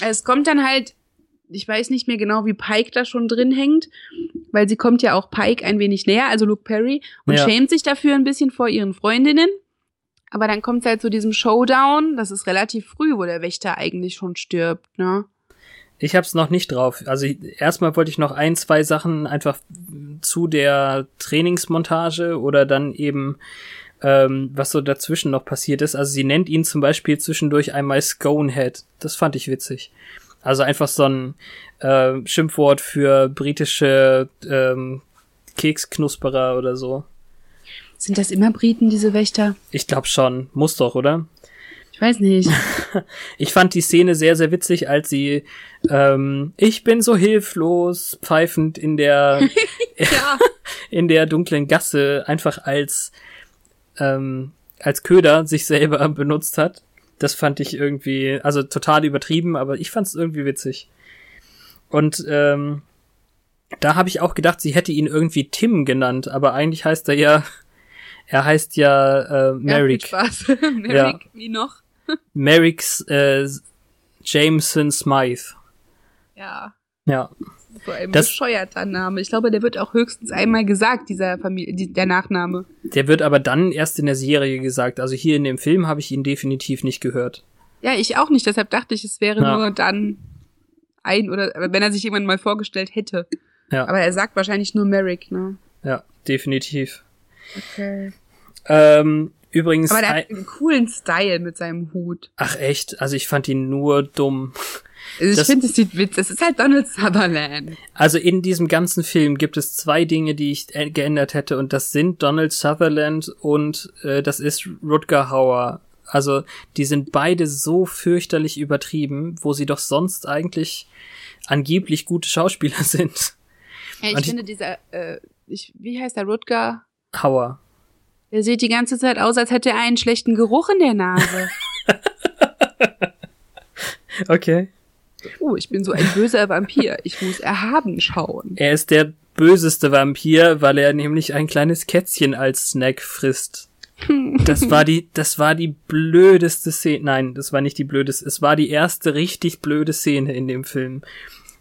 Es kommt dann halt, ich weiß nicht mehr genau, wie Pike da schon drin hängt, weil sie kommt ja auch Pike ein wenig näher, also Luke Perry, und Ja. schämt sich dafür ein bisschen vor ihren Freundinnen. Aber dann kommt es halt zu diesem Showdown, das ist relativ früh, wo der Wächter eigentlich schon stirbt, ne? Ich hab's noch nicht drauf. Also erstmal wollte ich noch ein, zwei Sachen einfach zu der Trainingsmontage oder dann eben ähm, was so dazwischen noch passiert ist. Also sie nennt ihn zum Beispiel zwischendurch einmal Sconehead. Das fand ich witzig. Also einfach so ein äh, Schimpfwort für britische ähm, Keksknusperer oder so. Sind das immer Briten, diese Wächter? Ich glaube schon. Muss doch, oder? Ich weiß nicht. Ich fand die Szene sehr, sehr witzig, als sie ähm, Ich bin so hilflos pfeifend in der ja. in der dunklen Gasse einfach als ähm, als Köder sich selber benutzt hat. Das fand ich irgendwie, also total übertrieben, aber ich fand es irgendwie witzig. Und ähm, da habe ich auch gedacht, sie hätte ihn irgendwie Tim genannt, aber eigentlich heißt er ja, er heißt ja äh, Ja, viel Merrick. Spaß. Merrick, wie noch? Merricks äh, Jameson Smythe. Ja. Ja, So ein Das- bescheuerter Name. Ich glaube, der wird auch höchstens einmal gesagt, dieser Familie, die, der Nachname. der wird aber dann erst in der Serie gesagt. Also hier in dem Film habe ich ihn definitiv nicht gehört. Ja, ich auch nicht. Deshalb dachte ich, es wäre Ja. nur dann ein oder wenn er sich jemand mal vorgestellt hätte. Ja. Aber er sagt wahrscheinlich nur Merrick, ne? Ja, definitiv. Okay. Ähm, übrigens, Aber der hat einen coolen Style mit seinem Hut. ach echt, also ich fand ihn nur dumm. Also ich Das- finde, es sieht witzig. Es ist halt Donald Sutherland. Also in diesem ganzen Film gibt es zwei Dinge, die ich äh, geändert hätte und das sind Donald Sutherland und äh, das ist Rutger Hauer. Also die sind beide so fürchterlich übertrieben, wo sie doch sonst eigentlich angeblich gute Schauspieler sind. Ja, ich Und ich- finde dieser, äh, ich, wie heißt der Rutger? Hauer. Der sieht die ganze Zeit aus, als hätte er einen schlechten Geruch in der Nase. Okay. Oh, ich bin so ein böser Vampir. Ich muss erhaben schauen. Er ist der böseste Vampir, weil er nämlich ein kleines Kätzchen als Snack frisst. Das war die, das war die blödeste Szene. Nein, das war nicht die blödeste. Es war die erste richtig blöde Szene in dem Film.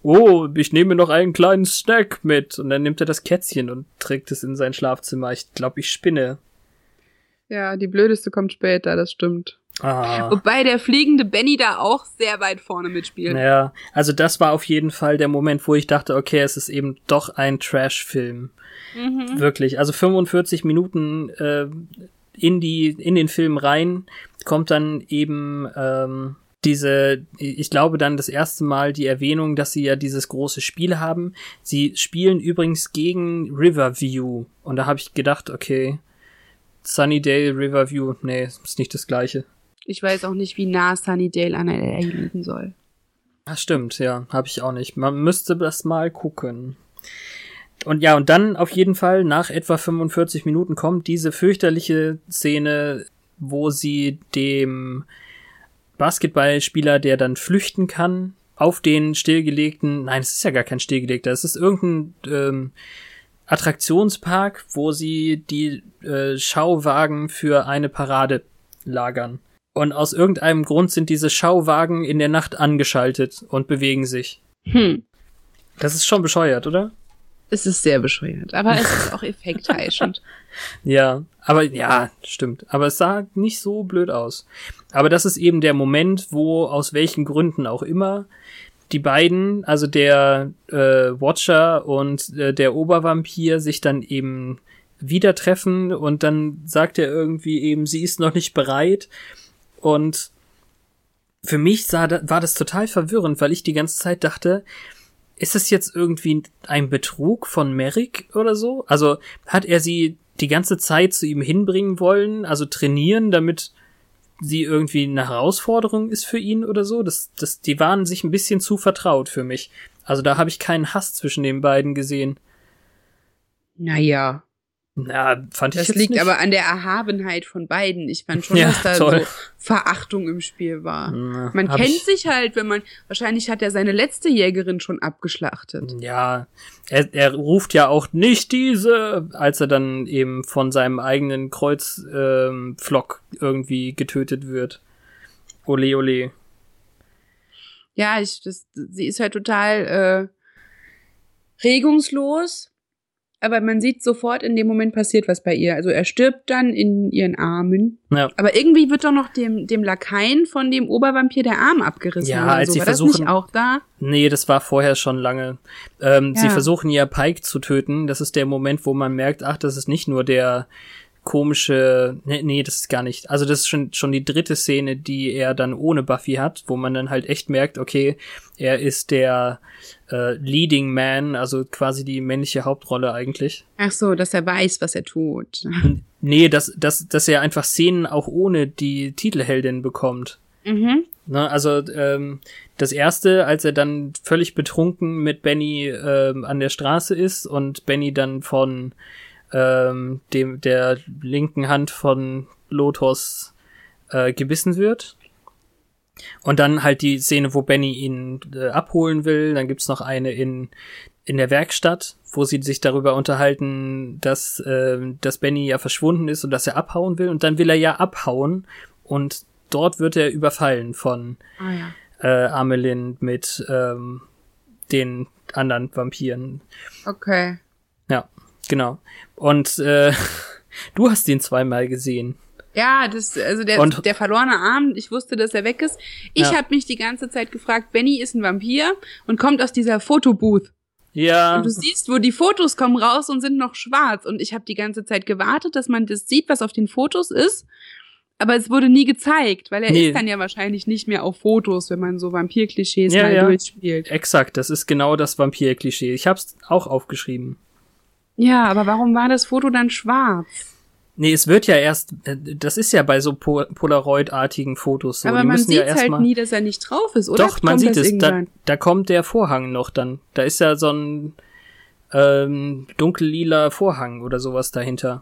Oh, ich nehme noch einen kleinen Snack mit. Und dann nimmt er das Kätzchen und trägt es in sein Schlafzimmer. Ich glaube, ich spinne. Ja, die blödeste kommt später, das stimmt. Ah. Wobei der fliegende Benny da auch sehr weit vorne mitspielt. Ja, also das war auf jeden Fall der Moment, wo ich dachte, okay, es ist eben doch ein Trash-Film. Mhm. Wirklich. Also 45 Minuten äh, in die in den Film rein kommt dann eben ähm, diese, ich glaube dann das erste Mal die Erwähnung, dass sie ja dieses große Spiel haben. Sie spielen übrigens gegen Riverview und da habe ich gedacht, okay, Sunnydale, Riverview, nee, ist nicht das gleiche. Ich weiß auch nicht, wie nah Sunnydale an LA liegen soll. Ah, stimmt, ja, habe ich auch nicht. Man müsste das mal gucken. Und ja, und dann auf jeden Fall nach etwa 45 Minuten kommt diese fürchterliche Szene, wo sie dem Basketballspieler, der dann flüchten kann, auf den stillgelegten, nein, es ist ja gar kein stillgelegter, es ist irgendein ähm, Attraktionspark, wo sie die äh, Schauwagen für eine Parade lagern. Und aus irgendeinem Grund sind diese Schauwagen in der Nacht angeschaltet und bewegen sich. Hm. Das ist schon bescheuert, oder? Es ist sehr bescheuert, aber es ist auch effektheischend. Ja, aber ja, stimmt. Aber es sah nicht so blöd aus. Aber das ist eben der Moment, wo aus welchen Gründen auch immer die beiden, also der äh, Watcher und äh, der Obervampir, sich dann eben wieder treffen und dann sagt er irgendwie eben, sie ist noch nicht bereit. Und für mich sah, war das total verwirrend, weil ich die ganze Zeit dachte, ist es jetzt irgendwie ein Betrug von Merrick oder so? Also hat er sie die ganze Zeit zu ihm hinbringen wollen, also trainieren, damit sie irgendwie eine Herausforderung ist für ihn oder so? Das, das, die waren sich ein bisschen zu vertraut für mich. Also da habe ich keinen Hass zwischen den beiden gesehen. Naja. Na, fand ich Das jetzt liegt nicht. aber an der Erhabenheit von beiden. Ich fand schon, Ja, dass da toll. so Verachtung im Spiel war. Na, Man kennt ich- sich halt, wenn man, wahrscheinlich hat er seine letzte Jägerin schon abgeschlachtet. Ja, er, er ruft ja auch nicht diese, als er dann eben von seinem eigenen Kreuzflock ähm, irgendwie getötet wird. Ole, ole. Ja, ich, das, sie ist halt total äh, regungslos, aber man sieht sofort, in dem Moment passiert was bei ihr. Also er stirbt dann in ihren Armen. Ja. Aber irgendwie wird doch noch dem, dem Lakaien von dem Obervampir der Arm abgerissen. Ja, als so. sie War das versuchen- nicht auch da? Nee, das war vorher schon lange. Ähm, Sie Ja. versuchen ja Pike zu töten. Das ist der Moment, wo man merkt, ach, das ist nicht nur der komische, nee, nee, das ist gar nicht. Also das ist schon, schon die dritte Szene, die er dann ohne Buffy hat, wo man dann halt echt merkt, okay, er ist der äh, Leading Man, also quasi die männliche Hauptrolle eigentlich. Ach so, dass er weiß, was er tut. Nee, dass, dass, dass er einfach Szenen auch ohne die Titelheldin bekommt. Mhm. Ne, also ähm, das erste, als er dann völlig betrunken mit Benny ähm, an der Straße ist und Benny dann von ähm, dem der linken Hand von Lotus äh, gebissen wird. Und dann halt die Szene, wo Benny ihn äh, abholen will. Dann gibt's noch eine in in der Werkstatt, wo sie sich darüber unterhalten, dass äh, dass Benny ja verschwunden ist und dass er abhauen will. Und dann will er ja abhauen und dort wird er überfallen von Ah ja. äh, Amelin mit ähm, den anderen Vampiren. Okay. Ja, genau. Und äh, du hast ihn zweimal gesehen. Ja, das, also der, Und- der verlorene Arm, ich wusste, dass er weg ist. Ich Ja. habe mich die ganze Zeit gefragt, Benny ist ein Vampir und kommt aus dieser Fotobooth. Ja, Und du siehst, wo die Fotos kommen raus und sind noch schwarz. Und ich habe die ganze Zeit gewartet, dass man das sieht, was auf den Fotos ist. Aber es wurde nie gezeigt, weil er Nee. ist dann ja wahrscheinlich nicht mehr auf Fotos, wenn man so Vampir-Klischees Ja, mal ja. durchspielt. exakt. Das ist genau das Vampir-Klischee. Ich hab's auch aufgeschrieben. Ja, aber warum war das Foto dann schwarz? Nee, es wird ja erst, äh, das ist ja bei so po Polaroid-artigen Fotos so. aber Die man sieht ja halt nie, dass er nicht drauf ist, oder? Doch, man sieht es. Da, da kommt der Vorhang noch dann. Da ist ja so ein ähm, dunkellila Vorhang oder sowas dahinter.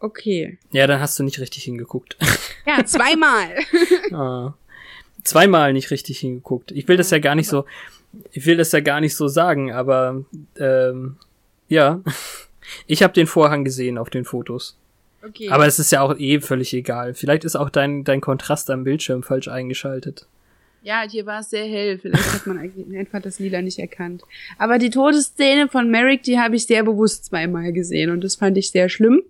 Okay. Ja, dann hast du nicht richtig hingeguckt. Ja, zweimal. ah. Zweimal nicht richtig hingeguckt. Ich will das ja gar nicht so, ich will das ja gar nicht so sagen, aber ähm, ja, ich habe den Vorhang gesehen auf den Fotos. Okay. Aber es ist ja auch eh völlig egal. Vielleicht ist auch dein dein Kontrast am Bildschirm falsch eingeschaltet. Ja, hier war es sehr hell. Vielleicht hat man einfach das Lila nicht erkannt. Aber die Todesszene von Merrick, die habe ich sehr bewusst zweimal gesehen und das fand ich sehr schlimm.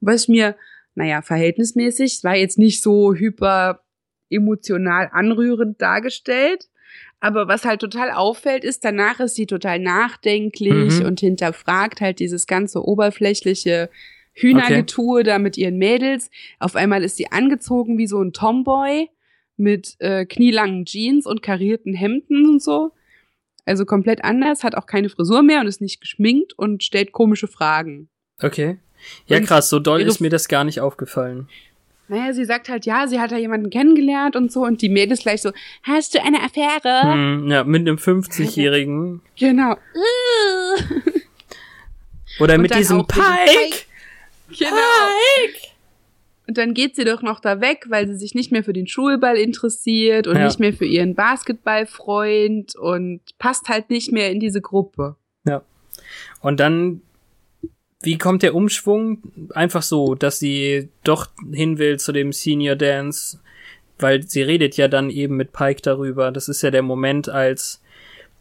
Und was mir, naja, verhältnismäßig, war jetzt nicht so hyper emotional anrührend dargestellt. Aber was halt total auffällt, ist, danach ist sie total nachdenklich Mhm. und hinterfragt halt dieses ganze oberflächliche Hühnergetue da mit ihren Mädels. Auf einmal ist sie angezogen wie so ein Tomboy mit äh, knielangen Jeans und karierten Hemden und so. Also komplett anders, hat auch keine Frisur mehr und ist nicht geschminkt und stellt komische Fragen. Okay. Ja, Und krass, so doll ist mir das gar nicht aufgefallen. Naja, sie sagt halt, ja, sie hat da jemanden kennengelernt und so und die Mädels gleich so, hast du eine Affäre? Hm, ja, mit einem 50-Jährigen. Genau. Oder Und mit diesem dem Pike. Genau. Und dann geht sie doch noch da weg, weil sie sich nicht mehr für den Schulball interessiert und Ja. nicht mehr für ihren Basketballfreund und passt halt nicht mehr in diese Gruppe. Und dann, wie kommt der Umschwung? Einfach so, dass sie doch hin will zu dem Senior Dance, weil sie redet ja dann eben mit Pike darüber. Das ist ja der Moment, als,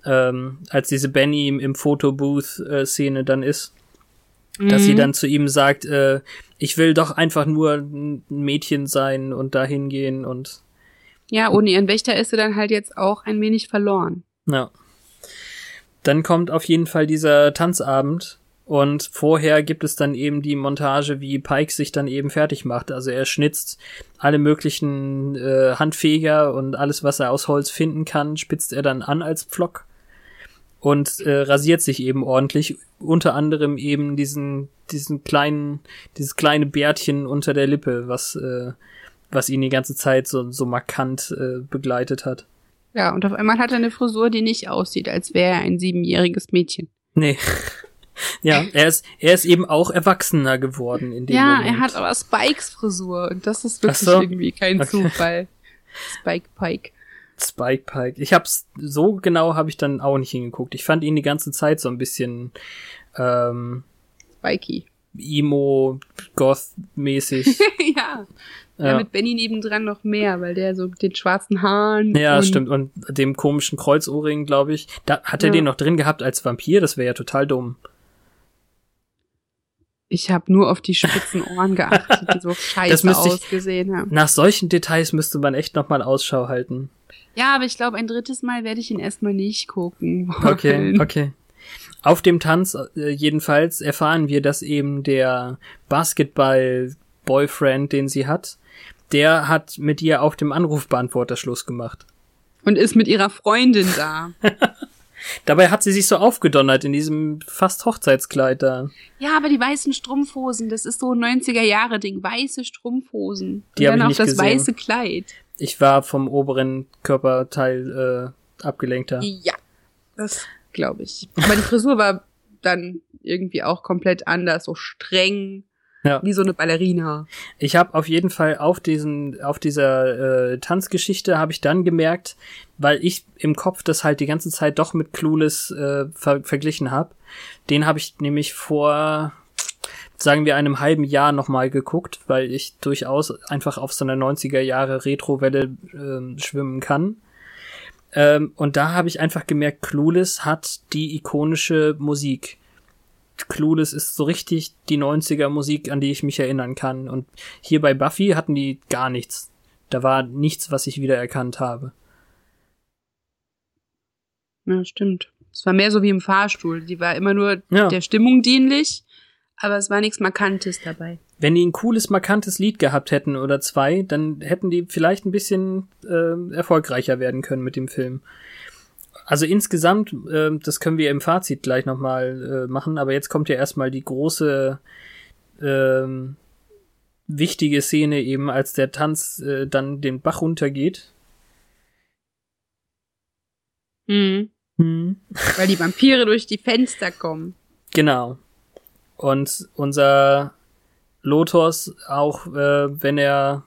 ähm, als diese Benny im, im Fotobooth-Szene dann ist, dass Mhm. sie dann zu ihm sagt, äh, ich will doch einfach nur ein Mädchen sein und dahin gehen und Ja, ohne ihren Wächter ist sie dann halt jetzt auch ein wenig verloren. Ja. Dann kommt auf jeden Fall dieser Tanzabend und vorher gibt es dann eben die Montage, wie Pike sich dann eben fertig macht. Also er schnitzt alle möglichen äh, Handfeger und alles, was er aus Holz finden kann, spitzt er dann an als Pflock und äh, rasiert sich eben ordentlich. Unter anderem eben diesen diesen kleinen dieses kleine Bärtchen unter der Lippe, was äh, was ihn die ganze Zeit so so markant äh, begleitet hat. Ja, und auf einmal hat er eine Frisur, die nicht aussieht, als wäre er ein siebenjähriges Mädchen. Nee. Ja, er ist, er ist eben auch erwachsener geworden in dem ja, Moment. er hat aber Spikes Frisur und das ist wirklich so. irgendwie kein Okay. Zufall. Spike Pike. Spike Pike. Ich hab's, so genau habe ich dann auch nicht hingeguckt. Ich fand ihn die ganze Zeit so ein bisschen, ähm, Spikey. emo, goth-mäßig. ja. ja. ja. mit Benny nebendran noch mehr, weil der so mit den schwarzen Haaren. Ja, und stimmt. Und dem komischen Kreuzohrring, glaube ich. Da hat er Ja. den noch drin gehabt als Vampir, das wäre ja total dumm. Ich habe nur auf die spitzen Ohren geachtet, die so scheiße ich- ausgesehen haben. Nach solchen Details müsste man echt noch mal Ausschau halten. Ja, aber ich glaube, ein drittes Mal werde ich ihn erstmal nicht gucken. Okay, wollen. okay. Auf dem Tanz äh, jedenfalls erfahren wir, dass eben der Basketball-Boyfriend, den sie hat, der hat mit ihr auf dem Anrufbeantworter Schluss gemacht. Und ist mit ihrer Freundin da. Dabei hat sie sich so aufgedonnert in diesem fast Hochzeitskleid da. Ja, aber die weißen Strumpfhosen, das ist so ein 90er-Jahre-Ding. Weiße Strumpfhosen. Die Und hab dann auch das gesehen. weiße Kleid. Ich war vom oberen Körperteil äh, abgelenkt. da. Ja, das glaube ich. Aber die Frisur war dann irgendwie auch komplett anders, so streng, Ja. wie so eine Ballerina. Ich habe auf jeden Fall auf diesen, auf dieser äh, Tanzgeschichte habe ich dann gemerkt, weil ich im Kopf das halt die ganze Zeit doch mit Clueless äh, ver verglichen habe. Den habe ich nämlich vor, sagen wir, einem halben Jahr nochmal geguckt, weil ich durchaus einfach auf so einer 90er Jahre Retrowelle ähm, schwimmen kann. Ähm, und da habe ich einfach gemerkt, Clueless hat die ikonische Musik. Clueless ist so richtig die 90er Musik, an die ich mich erinnern kann. Und hier bei Buffy hatten die gar nichts. Da war nichts, was ich wiedererkannt habe. Ja, stimmt. Es war mehr so wie im Fahrstuhl. Die war immer nur Ja. der Stimmung dienlich, aber es war nichts Markantes dabei. Wenn die ein cooles, markantes Lied gehabt hätten oder zwei, dann hätten die vielleicht ein bisschen äh, erfolgreicher werden können mit dem Film. Also insgesamt, äh, das können wir im Fazit gleich nochmal äh, machen, aber jetzt kommt ja erstmal die große ähm, wichtige Szene eben, als der Tanz äh, dann den Bach runtergeht. Mhm. Weil die Vampire durch die Fenster kommen. Genau. Und unser Lotus, auch äh, wenn er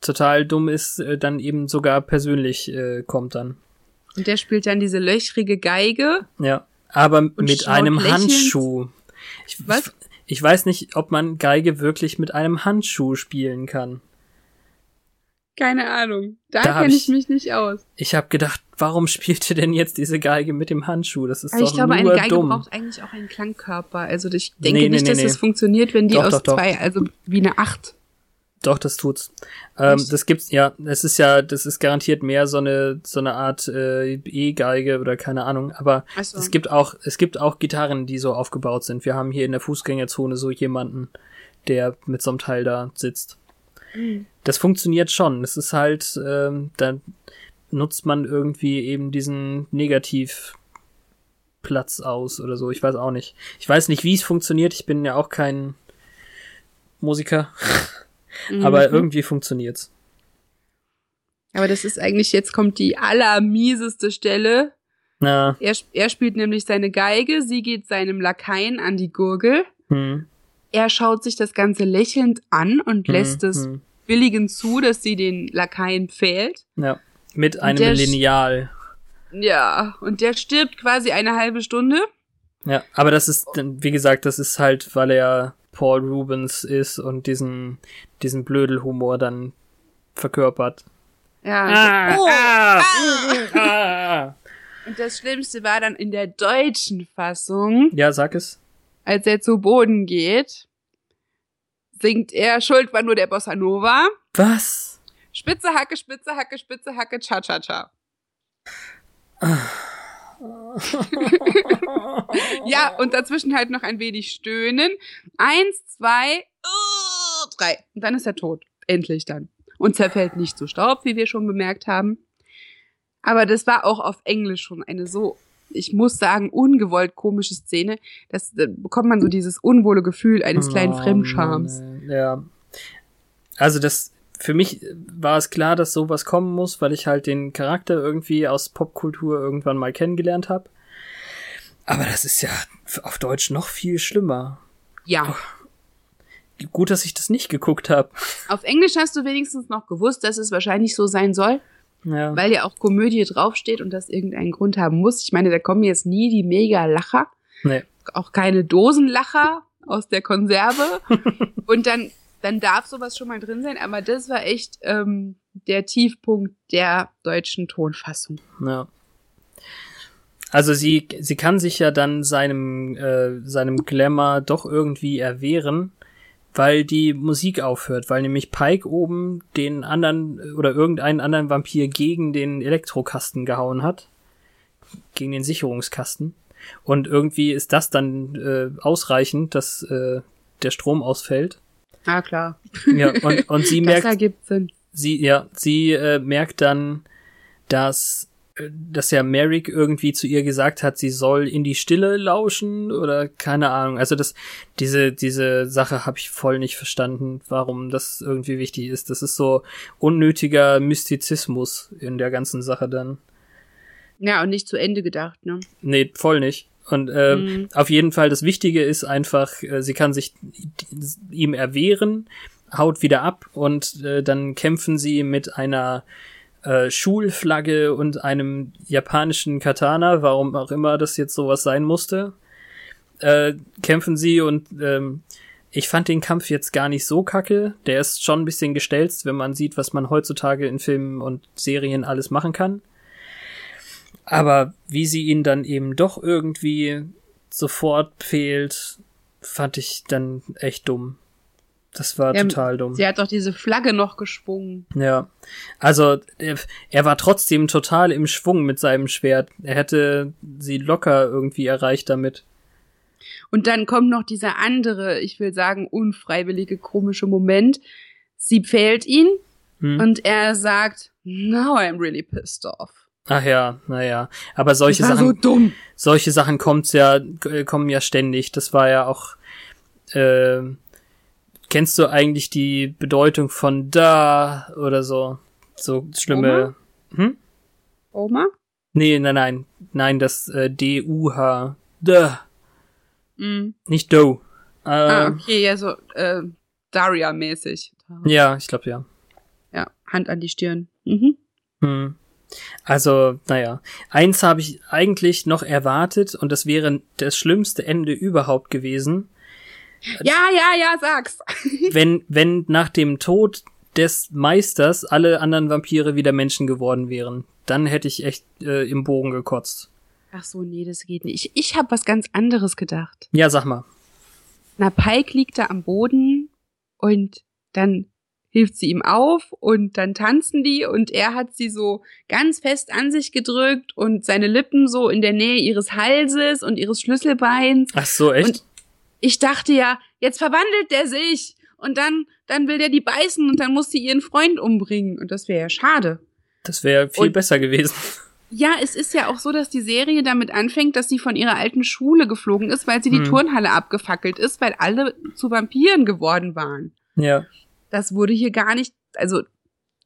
total dumm ist, äh, dann eben sogar persönlich äh, kommt dann. Und der spielt dann diese löchrige Geige. Ja. Aber mit einem lächelnd. Handschuh. Ich, Was? ich weiß nicht, ob man Geige wirklich mit einem Handschuh spielen kann. Keine Ahnung. Da, Da kenne ich- ich mich nicht aus. Ich habe gedacht, warum spielt ihr denn jetzt diese Geige mit dem Handschuh? Das ist Aber doch ich glaube, nur eine Geige dumm. braucht eigentlich auch einen Klangkörper. Also ich denke Nee, nee, nicht, nee, dass das funktioniert, wenn die Doch, aus doch, doch. zwei, also wie eine Acht. Doch, das tut's. Ähm, das gibt's, ja, das ist ja, das ist garantiert mehr so eine, so eine Art äh, E-Geige oder keine Ahnung. Aber so. es gibt auch, es gibt auch Gitarren, die so aufgebaut sind. Wir haben hier in der Fußgängerzone so jemanden, der mit so einem Teil da sitzt. Mhm. Das funktioniert schon. Es ist halt, ähm, da nutzt man irgendwie eben diesen Negativplatz aus oder so. Ich weiß auch nicht. Ich weiß nicht, wie es funktioniert. Ich bin ja auch kein Musiker. Aber Mhm. irgendwie funktioniert's. Aber das ist eigentlich, jetzt kommt die allermieseste Stelle. Na, Er, er spielt nämlich seine Geige, sie geht seinem Lakaien an die Gurgel. hm, Er schaut sich das Ganze lächelnd an und hm, lässt es hm. billigend zu, dass sie den Lakaien pfählt. Ja, mit einem der Lineal. Ja, und der stirbt quasi eine halbe Stunde. Ja, aber das ist, wie gesagt, das ist halt, weil er Paul Rubens ist und diesen, diesen Blödelhumor dann verkörpert. Ja. oh, ah, ah. Und das Schlimmste war dann in der deutschen Fassung, Ja, sag es. als er zu Boden geht, singt er Schuld war nur der Bossa Nova. Was? Spitze Hacke, Spitze Hacke, Spitze Hacke, cha cha cha. Ja, und dazwischen halt noch ein wenig stöhnen. Eins, zwei, uh, drei. Und dann ist er tot. Endlich dann. Und zerfällt nicht zu Staub, wie wir schon bemerkt haben. Aber das war auch auf Englisch schon eine so, ich muss sagen, ungewollt komische Szene. Das da bekommt man so dieses unwohle Gefühl eines kleinen Oh, ey. Ja. Also das, für mich war es klar, dass sowas kommen muss, weil ich halt den Charakter irgendwie aus Popkultur irgendwann mal kennengelernt habe. Aber das ist ja auf Deutsch noch viel schlimmer. Ja. Gut, dass ich das nicht geguckt habe. Auf Englisch hast du wenigstens noch gewusst, dass es wahrscheinlich so sein soll, Ja. weil ja auch Komödie draufsteht und das irgendeinen Grund haben muss. Ich meine, da kommen jetzt nie die Mega-Lacher, Nee. auch keine Dosenlacher aus der Konserve. und dann, dann darf sowas schon mal drin sein, aber das war echt ähm, der Tiefpunkt der deutschen Tonfassung. Ja. Also sie, sie kann sich ja dann seinem, äh, seinem Glamour doch irgendwie erwehren, weil die Musik aufhört, weil nämlich Pike oben den anderen oder irgendeinen anderen Vampir gegen den Elektrokasten gehauen hat. Gegen den Sicherungskasten. Und irgendwie ist das dann äh, ausreichend, dass äh, der Strom ausfällt. Ah, klar. Ja, und, und sie Das merkt, ergibt Sinn. sie, ja, sie äh, merkt dann, dass, äh, dass ja Merrick irgendwie zu ihr gesagt hat, sie soll in die Stille lauschen oder keine Ahnung. Also das, diese, diese Sache habe ich voll nicht verstanden, warum das irgendwie wichtig ist. Das ist so unnötiger Mystizismus in der ganzen Sache dann. Ja, und nicht zu Ende gedacht, ne? Nee, voll nicht. Und äh, Mhm. auf jeden Fall, das Wichtige ist einfach, äh, sie kann sich ihm erwehren, haut wieder ab und äh, dann kämpfen sie mit einer äh, Schulflagge und einem japanischen Katana, warum auch immer das jetzt sowas sein musste. Äh, kämpfen sie und ähm, ich fand den Kampf jetzt gar nicht so kacke. Der ist schon ein bisschen gestelzt, wenn man sieht, was man heutzutage in Filmen und Serien alles machen kann. Aber wie sie ihn dann eben doch irgendwie sofort fehlt, fand ich dann echt dumm. Das war Ja, total dumm. Sie hat doch diese Flagge noch geschwungen. Ja. Also, er, er war trotzdem total im Schwung mit seinem Schwert. Er hätte sie locker irgendwie erreicht damit. Und dann kommt noch dieser andere, ich will sagen, unfreiwillige, komische Moment. Sie pfählt ihn Hm? und er sagt, now I'm really pissed off. Ach ja, naja. Aber solche Sachen, so dumm. solche Sachen kommt's ja, äh, kommen ja ständig. Das war ja auch, äh, kennst du eigentlich die Bedeutung von da oder so? So schlimme, hm? Oma? Nee, nein, nein, nein, das äh, D-U-H. Da, Mhm. nicht do. Äh, Ah, okay, ja, so äh, Daria-mäßig. Ja, ich glaube ja. Ja, Hand an die Stirn. Mhm. Hm. Also, naja. Eins habe ich eigentlich noch erwartet und das wäre das schlimmste Ende überhaupt gewesen, Ja, ja, ja, sag's. wenn, wenn nach dem Tod des Meisters alle anderen Vampire wieder Menschen geworden wären. Dann hätte ich echt äh, im Bogen gekotzt. Ach so, nee, das geht nicht. Ich, ich habe was ganz anderes gedacht. Ja, sag mal. Na, Pike liegt da am Boden und dann hilft sie ihm auf und dann tanzen die und er hat sie so ganz fest an sich gedrückt und seine Lippen so in der Nähe ihres Halses und ihres Schlüsselbeins. Ach so, echt? Und ich dachte ja, jetzt verwandelt der sich und dann, dann will der die beißen und dann muss sie ihren Freund umbringen und das wäre ja schade. das wäre viel und- besser gewesen. Ja, es ist ja auch so, dass die Serie damit anfängt, dass sie von ihrer alten Schule geflogen ist, weil sie die Hm. Turnhalle abgefackelt ist, weil alle zu Vampiren geworden waren. ja. Das wurde hier gar nicht, also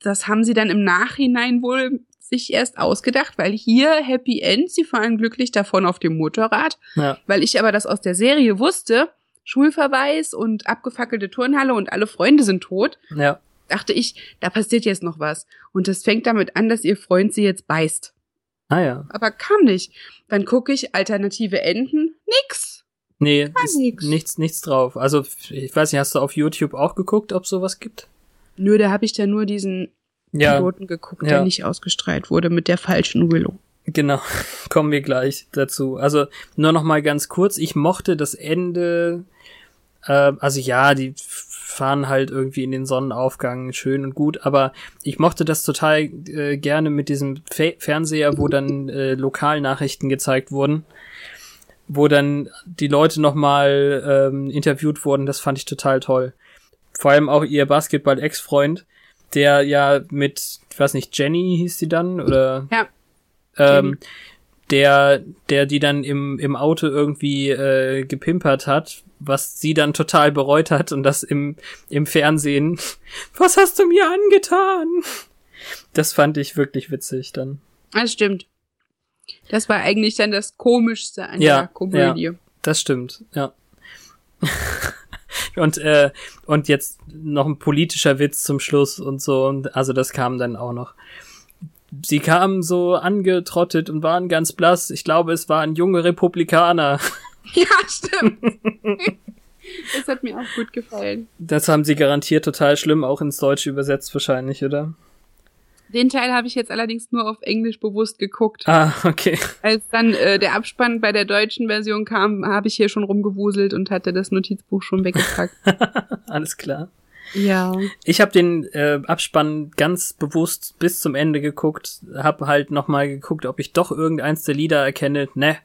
das haben sie dann im Nachhinein wohl sich erst ausgedacht, weil hier Happy End, sie fahren glücklich davon auf dem Motorrad, Ja. weil ich aber das aus der Serie wusste, Schulverweis und abgefackelte Turnhalle und alle Freunde sind tot, Ja. dachte ich, da passiert jetzt noch was. Und das fängt damit an, dass ihr Freund sie jetzt beißt. Ah ja. Aber kam nicht. Dann gucke ich alternative Enden, nix. Nee, nix. nichts, nichts drauf. Also, ich weiß nicht, hast du auf YouTube auch geguckt, ob sowas gibt? Nö, da habe ich da nur diesen Ja. Piloten geguckt, Ja. der nicht ausgestrahlt wurde mit der falschen Willow. Genau, kommen wir gleich dazu. Also nur noch mal ganz kurz, ich mochte das Ende, äh, also ja, die fahren halt irgendwie in den Sonnenaufgang, schön und gut, aber ich mochte das total äh, gerne mit diesem Fe Fernseher, wo dann äh, Lokalnachrichten gezeigt wurden, wo dann die Leute noch mal ähm, interviewt wurden, das fand ich total toll. Vor allem auch ihr Basketball-Ex-Freund, der ja mit, ich weiß nicht, Jenny hieß sie dann, oder Ja. ähm, der, der die dann im, im Auto irgendwie äh, gepimpert hat, was sie dann total bereut hat und das im, im Fernsehen. Was hast du mir angetan? Das fand ich wirklich witzig dann. Das stimmt. Das war eigentlich dann das Komischste an Ja, der Komödie. Das stimmt, ja. und, äh, und jetzt noch ein politischer Witz zum Schluss und so. Und also das kam dann auch noch. Sie kamen so angetrottet und waren ganz blass. Ich glaube, es waren junge Republikaner. Ja, stimmt. das hat mir auch gut gefallen. Das haben sie garantiert total schlimm auch ins Deutsche übersetzt wahrscheinlich, oder? Den Teil habe ich jetzt allerdings nur auf Englisch bewusst geguckt. Ah, okay. Als dann äh, der Abspann bei der deutschen Version kam, habe ich hier schon rumgewuselt und hatte das Notizbuch schon weggepackt. Alles klar. ja. Ich habe den äh, Abspann ganz bewusst bis zum Ende geguckt, habe halt nochmal geguckt, ob ich doch irgendeins der Lieder erkenne. Ne,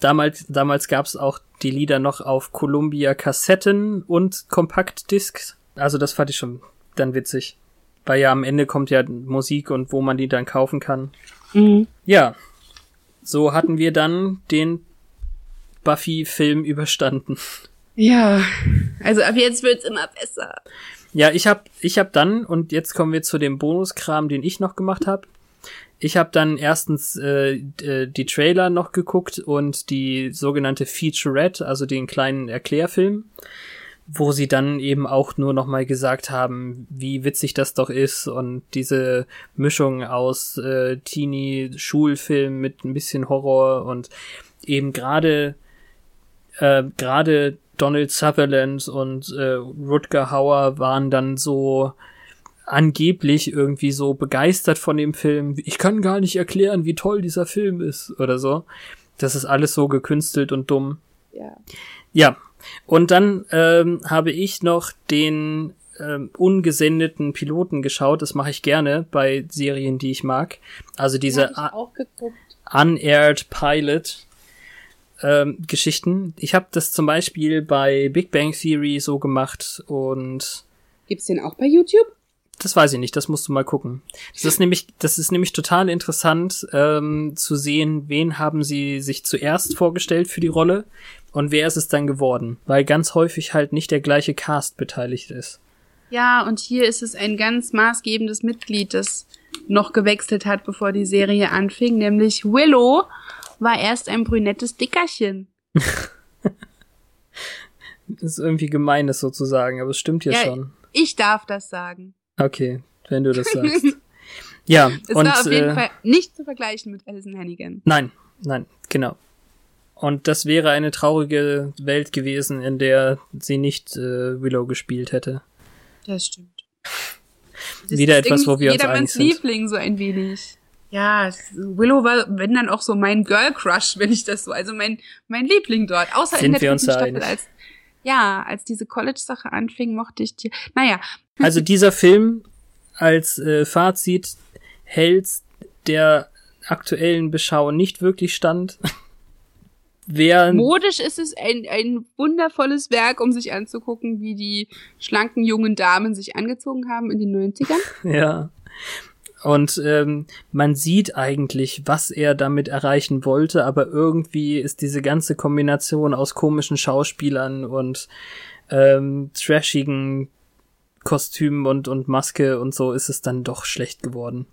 damals, damals gab's auch die Lieder noch auf Columbia Kassetten und Kompaktdiscs. Also das fand ich schon dann witzig. Weil ja am Ende kommt ja Musik und wo man die dann kaufen kann. Mhm. Ja, so hatten wir dann den Buffy-Film überstanden. Ja. Also ab jetzt wird's immer besser. Ja, ich hab, ich hab dann, und jetzt kommen wir zu dem Bonuskram, den ich noch gemacht habe. Ich habe dann erstens äh, äh, die Trailer noch geguckt und die sogenannte Featurette, also den kleinen Erklärfilm, wo sie dann eben auch nur noch mal gesagt haben, wie witzig das doch ist und diese Mischung aus äh, Teenie-Schulfilm mit ein bisschen Horror und eben gerade äh, gerade Donald Sutherland und äh, Rutger Hauer waren dann so angeblich irgendwie so begeistert von dem Film. Ich kann gar nicht erklären, wie toll dieser Film ist oder so. Das ist alles so gekünstelt und dumm. Ja. Ja, und dann ähm, habe ich noch den ähm, ungesendeten Piloten geschaut. Das mache ich gerne bei Serien, die ich mag. Also diese. Unaired Pilot ähm, Geschichten. Ich habe das zum Beispiel bei Big Bang Theory so gemacht und Gibt's den auch bei YouTube? Das weiß ich nicht, das musst du mal gucken. Das ist nämlich, das ist nämlich total interessant ähm, zu sehen, wen haben sie sich zuerst vorgestellt für die Rolle und wer ist es dann geworden, weil ganz häufig halt nicht der gleiche Cast beteiligt ist. Ja, und hier ist es ein ganz maßgebendes Mitglied, das noch gewechselt hat, bevor die Serie anfing, nämlich Willow war erst ein brünettes Dickerchen. Das ist irgendwie gemein, das so zu sagen, aber es stimmt ja, Ja, schon. Ich darf das sagen. Okay, wenn du das sagst. ja, Es und war auf jeden äh, Fall nicht zu vergleichen mit Alison Hannigan. Nein, nein, genau. Und das wäre eine traurige Welt gewesen, in der sie nicht äh, Willow gespielt hätte. Das stimmt. Wieder etwas, wo wir uns einig sind. Liebling so ein wenig. Ja, Willow war, wenn dann auch so mein Girl Crush, wenn ich das so, also mein mein Liebling dort. Außer in Sind der wir uns dritten da Staffel, einig? als ja, als diese College-Sache anfing, mochte ich die. Naja, Also dieser Film als äh, Fazit hält der aktuellen Beschau nicht wirklich stand. Wer modisch ist es ein, ein wundervolles Werk, um sich anzugucken, wie die schlanken jungen Damen sich angezogen haben in den 90ern. Ja. Und ähm, man sieht eigentlich, was er damit erreichen wollte, aber irgendwie ist diese ganze Kombination aus komischen Schauspielern und ähm, trashigen Kostümen und, und Maske und so ist es dann doch schlecht geworden.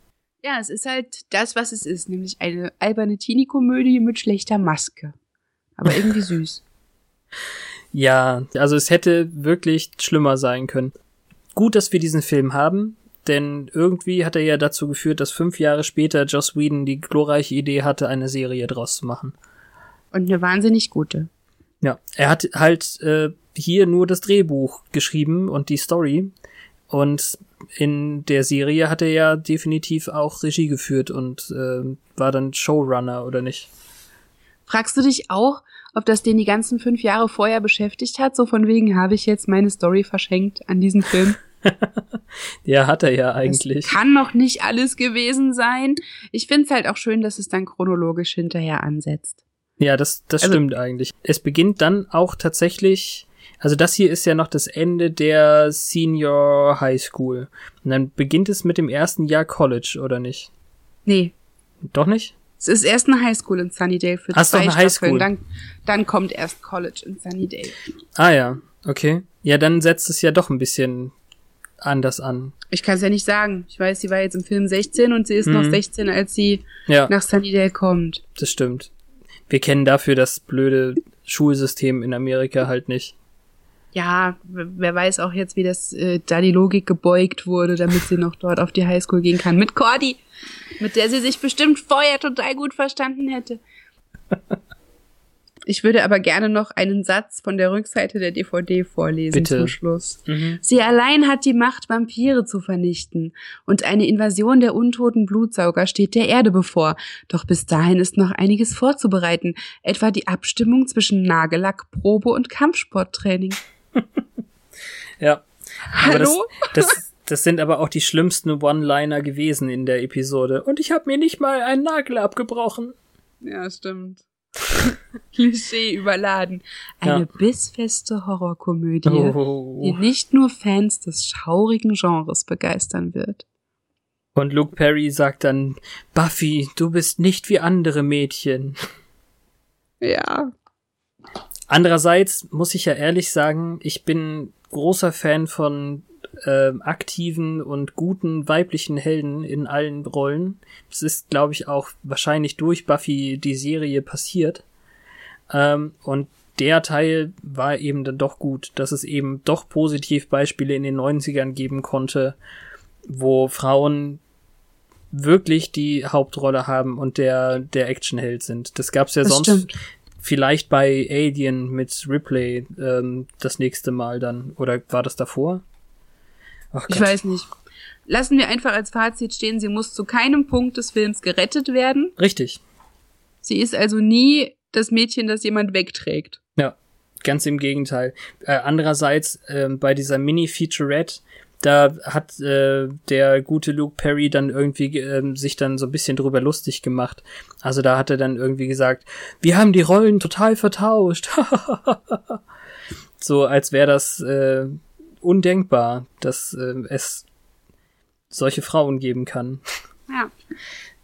Ja, es ist halt das, was es ist, nämlich eine alberne Teenie-Komödie mit schlechter Maske. Aber irgendwie süß. Ja, also es hätte wirklich schlimmer sein können. Gut, dass wir diesen Film haben, denn irgendwie hat er ja dazu geführt, dass fünf Jahre später Joss Whedon die glorreiche Idee hatte, eine Serie draus zu machen. Und eine wahnsinnig gute. Ja, er hat halt äh, hier nur das Drehbuch geschrieben und die Story. Und in der Serie hat er ja definitiv auch Regie geführt und äh, war dann Showrunner, oder nicht? Fragst du dich auch, ob das den die ganzen fünf Jahre vorher beschäftigt hat? So von wegen habe ich jetzt meine Story verschenkt an diesen Film. Ja, hat er ja eigentlich. Das kann noch nicht alles gewesen sein. Ich find's halt auch schön, dass es dann chronologisch hinterher ansetzt. Ja, das, das Also- stimmt eigentlich. Es beginnt dann auch tatsächlich, also das hier ist ja noch das Ende der Senior High School. Und dann beginnt es mit dem ersten Jahr College, oder nicht? Nee, Doch nicht? es ist erst eine Highschool in Sunnydale für doch zwei eine Staffeln. Highschool. Dann, dann kommt erst College in Sunnydale. Ah ja, okay. Ja, dann setzt es ja doch ein bisschen anders an. Ich kann es ja nicht sagen. Ich weiß, sie war jetzt im Film 16 und sie ist noch Mhm. 16, als sie Ja, nach Sunnydale kommt. das stimmt. Wir kennen dafür das blöde Schulsystem in Amerika halt nicht. Ja, wer weiß auch jetzt, wie das äh, da die Logik gebeugt wurde, damit sie noch dort auf die Highschool gehen kann. Mit Cordy, mit der sie sich bestimmt vorher total gut verstanden hätte. Ich würde aber gerne noch einen Satz von der Rückseite der DVD vorlesen Bitte. zum Schluss. Mhm. Sie allein hat die Macht, Vampire zu vernichten. Und eine Invasion der untoten Blutsauger steht der Erde bevor. Doch bis dahin ist noch einiges vorzubereiten. Etwa die Abstimmung zwischen Nagellackprobe und Kampfsporttraining. Ja. Aber das, Hallo? das, das sind aber auch die schlimmsten One-Liner gewesen in der Episode. Und ich habe mir nicht mal einen Nagel abgebrochen. Ja, stimmt. Klischee überladen. Eine Ja. bissfeste Horrorkomödie, die Oh. nicht nur Fans des schaurigen Genres begeistern wird. Und Luke Perry sagt dann, Buffy, du bist nicht wie andere Mädchen. Ja. Andererseits muss ich ja ehrlich sagen, ich bin großer Fan von ähm, aktiven und guten weiblichen Helden in allen Rollen. Das ist, glaube ich, auch wahrscheinlich durch Buffy die Serie passiert. Ähm, und der Teil war eben dann doch gut, dass es eben doch positiv Beispiele in den 90ern geben konnte, wo Frauen wirklich die Hauptrolle haben und der, der Actionheld sind. Das gab's ja Das sonst stimmt. vielleicht bei Alien mit Ripley ähm, das nächste Mal dann. Oder war das davor? Ach Ich Gott. weiß nicht. Lassen wir einfach als Fazit stehen, sie muss zu keinem Punkt des Films gerettet werden. Richtig. Sie ist also nie das Mädchen, das jemand wegträgt. Ja, ganz im Gegenteil. Äh, andererseits, ähm, bei dieser Mini-Featurette, da hat äh, der gute Luke Perry dann irgendwie ähm, sich dann so ein bisschen drüber lustig gemacht. Also da hat er dann irgendwie gesagt, wir haben die Rollen total vertauscht. so als wäre das äh, undenkbar, dass äh, es solche Frauen geben kann. Ja.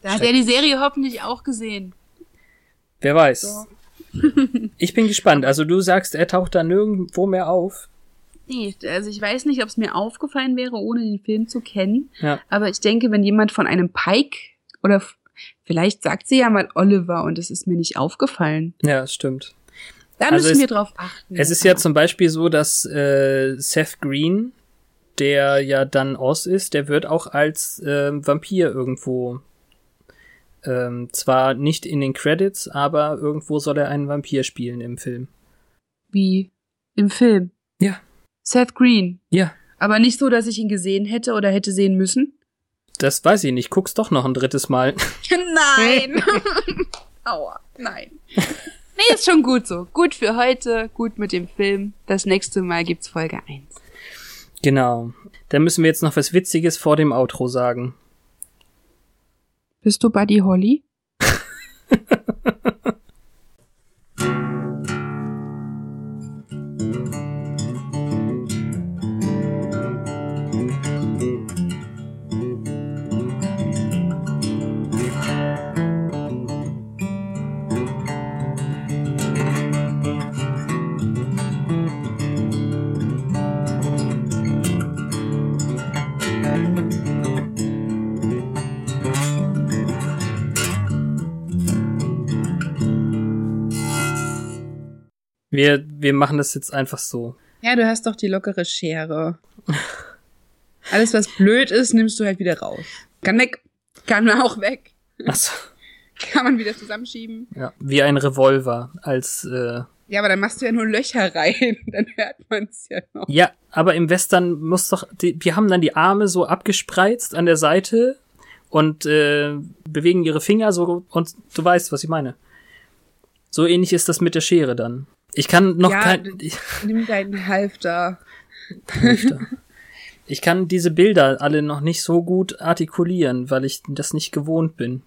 Da hat er die Serie hoffentlich auch gesehen. Wer weiß. So. ich bin gespannt. Also du sagst, er taucht da nirgendwo mehr auf. Nee, also ich weiß nicht, ob es mir aufgefallen wäre, ohne den Film zu kennen. Ja. Aber ich denke, wenn jemand von einem Pike oder vielleicht sagt sie ja mal Oliver und es ist mir nicht aufgefallen. Ja, stimmt. Da Also müssen es- wir drauf achten. Es ist ja zum Beispiel so, dass äh, Seth Green, der ja dann Oz ist, der wird auch als ähm, Vampir irgendwo ähm, zwar nicht in den Credits, aber irgendwo soll er einen Vampir spielen im Film. Wie im Film. Ja. Seth Green. Ja, Aber nicht so, dass ich ihn gesehen hätte oder hätte sehen müssen. das weiß ich nicht. Guck's doch noch ein drittes Mal. Nein. Aua, nein. Nee, ist schon gut so. Gut für heute, gut mit dem Film. Das nächste Mal gibt's Folge 1. genau. Dann müssen wir jetzt noch was Witziges vor dem Outro sagen. Bist du Buddy Holly? Wir, wir machen das jetzt einfach so. Ja, du hast doch die lockere Schere. Alles, was blöd ist, nimmst du halt wieder raus. Kann weg. Kann auch weg. Achso, Kann man wieder zusammenschieben. ja. Wie ein Revolver als äh, Ja, aber dann machst du ja nur Löcher rein. Dann hört man's ja noch. Ja, aber im Western muss doch, die, die haben dann die Arme so abgespreizt an der Seite und äh, bewegen ihre Finger so und du weißt, was ich meine. So ähnlich ist das mit der Schere dann. Ich kann noch Ja, kein, Nimm deinen Halfter. ich kann diese Bilder alle noch nicht so gut artikulieren, weil ich das nicht gewohnt bin.